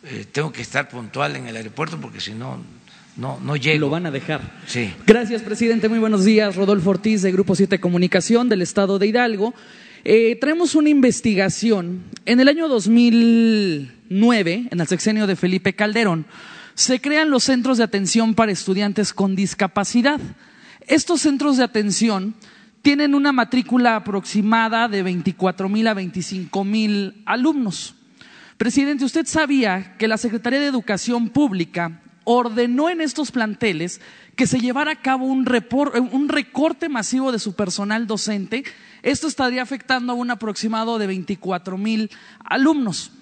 eh, tengo que estar puntual en el aeropuerto porque si no, no, no llego. Lo van a dejar. Sí. Gracias, presidente. Muy buenos días. Rodolfo Ortiz, de Grupo 7 Comunicación, del Estado de Hidalgo. Eh, traemos una investigación. En el año 2009, en el sexenio de Felipe Calderón, se crean los centros de atención para estudiantes con discapacidad. Estos centros de atención tienen una matrícula aproximada de 24 mil a 25 mil alumnos. Presidente, ¿usted sabía que la Secretaría de Educación Pública ordenó en estos planteles que se llevara a cabo un, un, recorte masivo de su personal docente? Esto estaría afectando a un aproximado de 24 mil alumnos.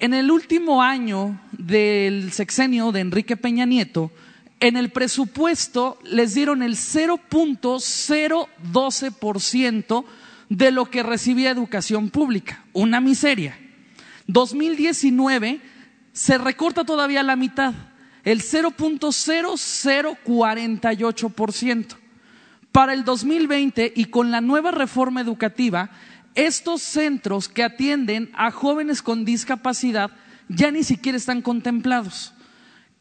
En el último año del sexenio de Enrique Peña Nieto, en el presupuesto les dieron el 0.012% de lo que recibía educación pública, una miseria. 2019 se recorta todavía la mitad, el 0.0048%. Para el 2020 y con la nueva reforma educativa, estos centros que atienden a jóvenes con discapacidad ya ni siquiera están contemplados.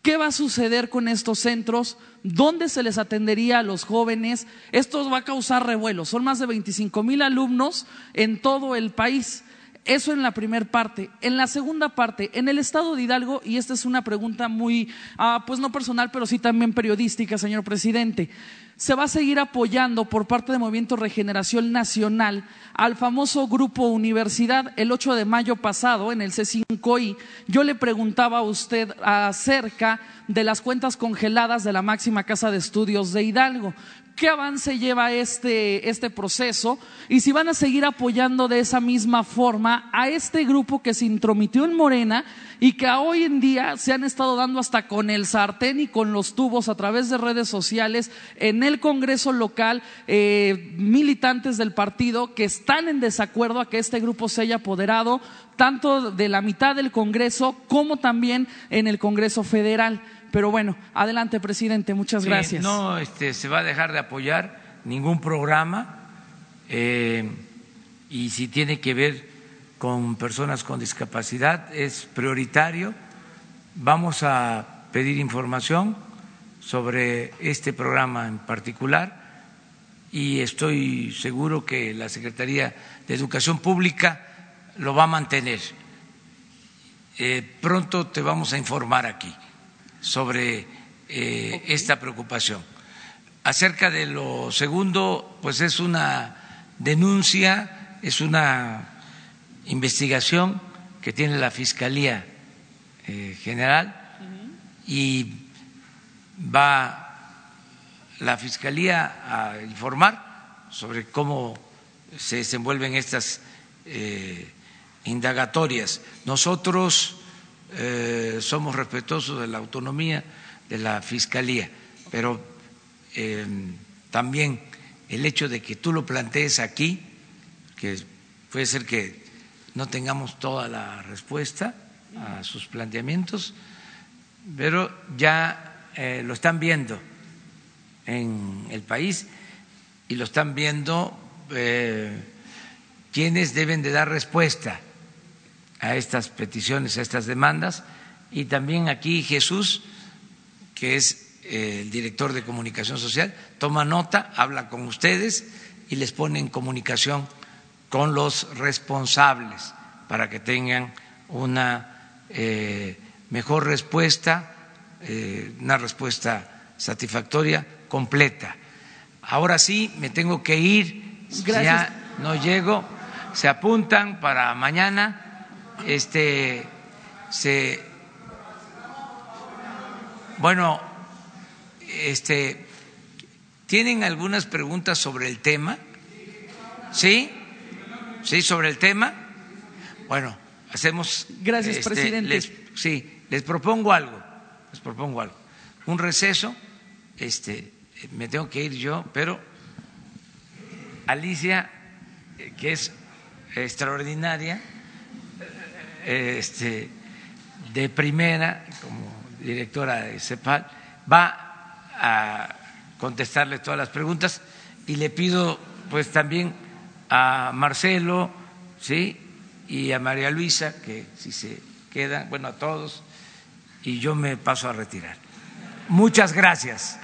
¿Qué va a suceder con estos centros? ¿Dónde se les atendería a los jóvenes? Esto va a causar revuelo. Son más de 25 mil alumnos en todo el país. Eso en la primera parte. En la segunda parte, en el estado de Hidalgo, y esta es una pregunta muy, ah, pues no personal, pero sí también periodística, señor presidente. se va a seguir apoyando por parte de Movimiento Regeneración Nacional al famoso Grupo Universidad. El 8 de mayo pasado, en el C5I, yo le preguntaba a usted acerca de las cuentas congeladas de la máxima casa de estudios de Hidalgo qué avance lleva este, este proceso y si van a seguir apoyando de esa misma forma a este grupo que se intromitió en Morena y que hoy en día se han estado dando hasta con el sartén y con los tubos a través de redes sociales en el Congreso local, eh, militantes del partido que están en desacuerdo a que este grupo se haya apoderado tanto de la mitad del Congreso como también en el Congreso federal. Pero bueno, adelante, presidente, muchas gracias. No este, se va a dejar de apoyar ningún programa eh, y si tiene que ver con personas con discapacidad es prioritario. Vamos a pedir información sobre este programa en particular y estoy seguro que la Secretaría de Educación Pública lo va a mantener. Eh, pronto te vamos a informar aquí sobre eh, esta preocupación. Acerca de lo segundo, pues es una denuncia, es una investigación que tiene la Fiscalía eh, General y va la Fiscalía a informar sobre cómo se desenvuelven estas eh, indagatorias. Nosotros eh, somos respetuosos de la autonomía de la Fiscalía, pero eh, también el hecho de que tú lo plantees aquí, que puede ser que no tengamos toda la respuesta a sus planteamientos, pero ya eh, lo están viendo en el país y lo están viendo quienes deben de dar respuesta a estas peticiones, a estas demandas. Y también aquí Jesús, que es eh, el director de comunicación social, toma nota, habla con ustedes y les pone en comunicación con los responsables para que tengan una eh, mejor respuesta, eh, una respuesta satisfactoria, completa. Ahora sí, me tengo que ir, ya no llego, se apuntan para mañana este se bueno, este ¿tienen algunas preguntas sobre el tema? ¿Sí? ¿Sí sobre el tema? Bueno, hacemos Gracias, este, presidente. Les, sí, les propongo algo. Les propongo algo. Un receso este me tengo que ir yo, pero Alicia que es extraordinaria este, de primera, como directora de CEPAL, va a contestarle todas las preguntas y le pido pues también a Marcelo, ¿sí? y a María Luisa, que si se quedan, bueno, a todos, y yo me paso a retirar. Muchas gracias.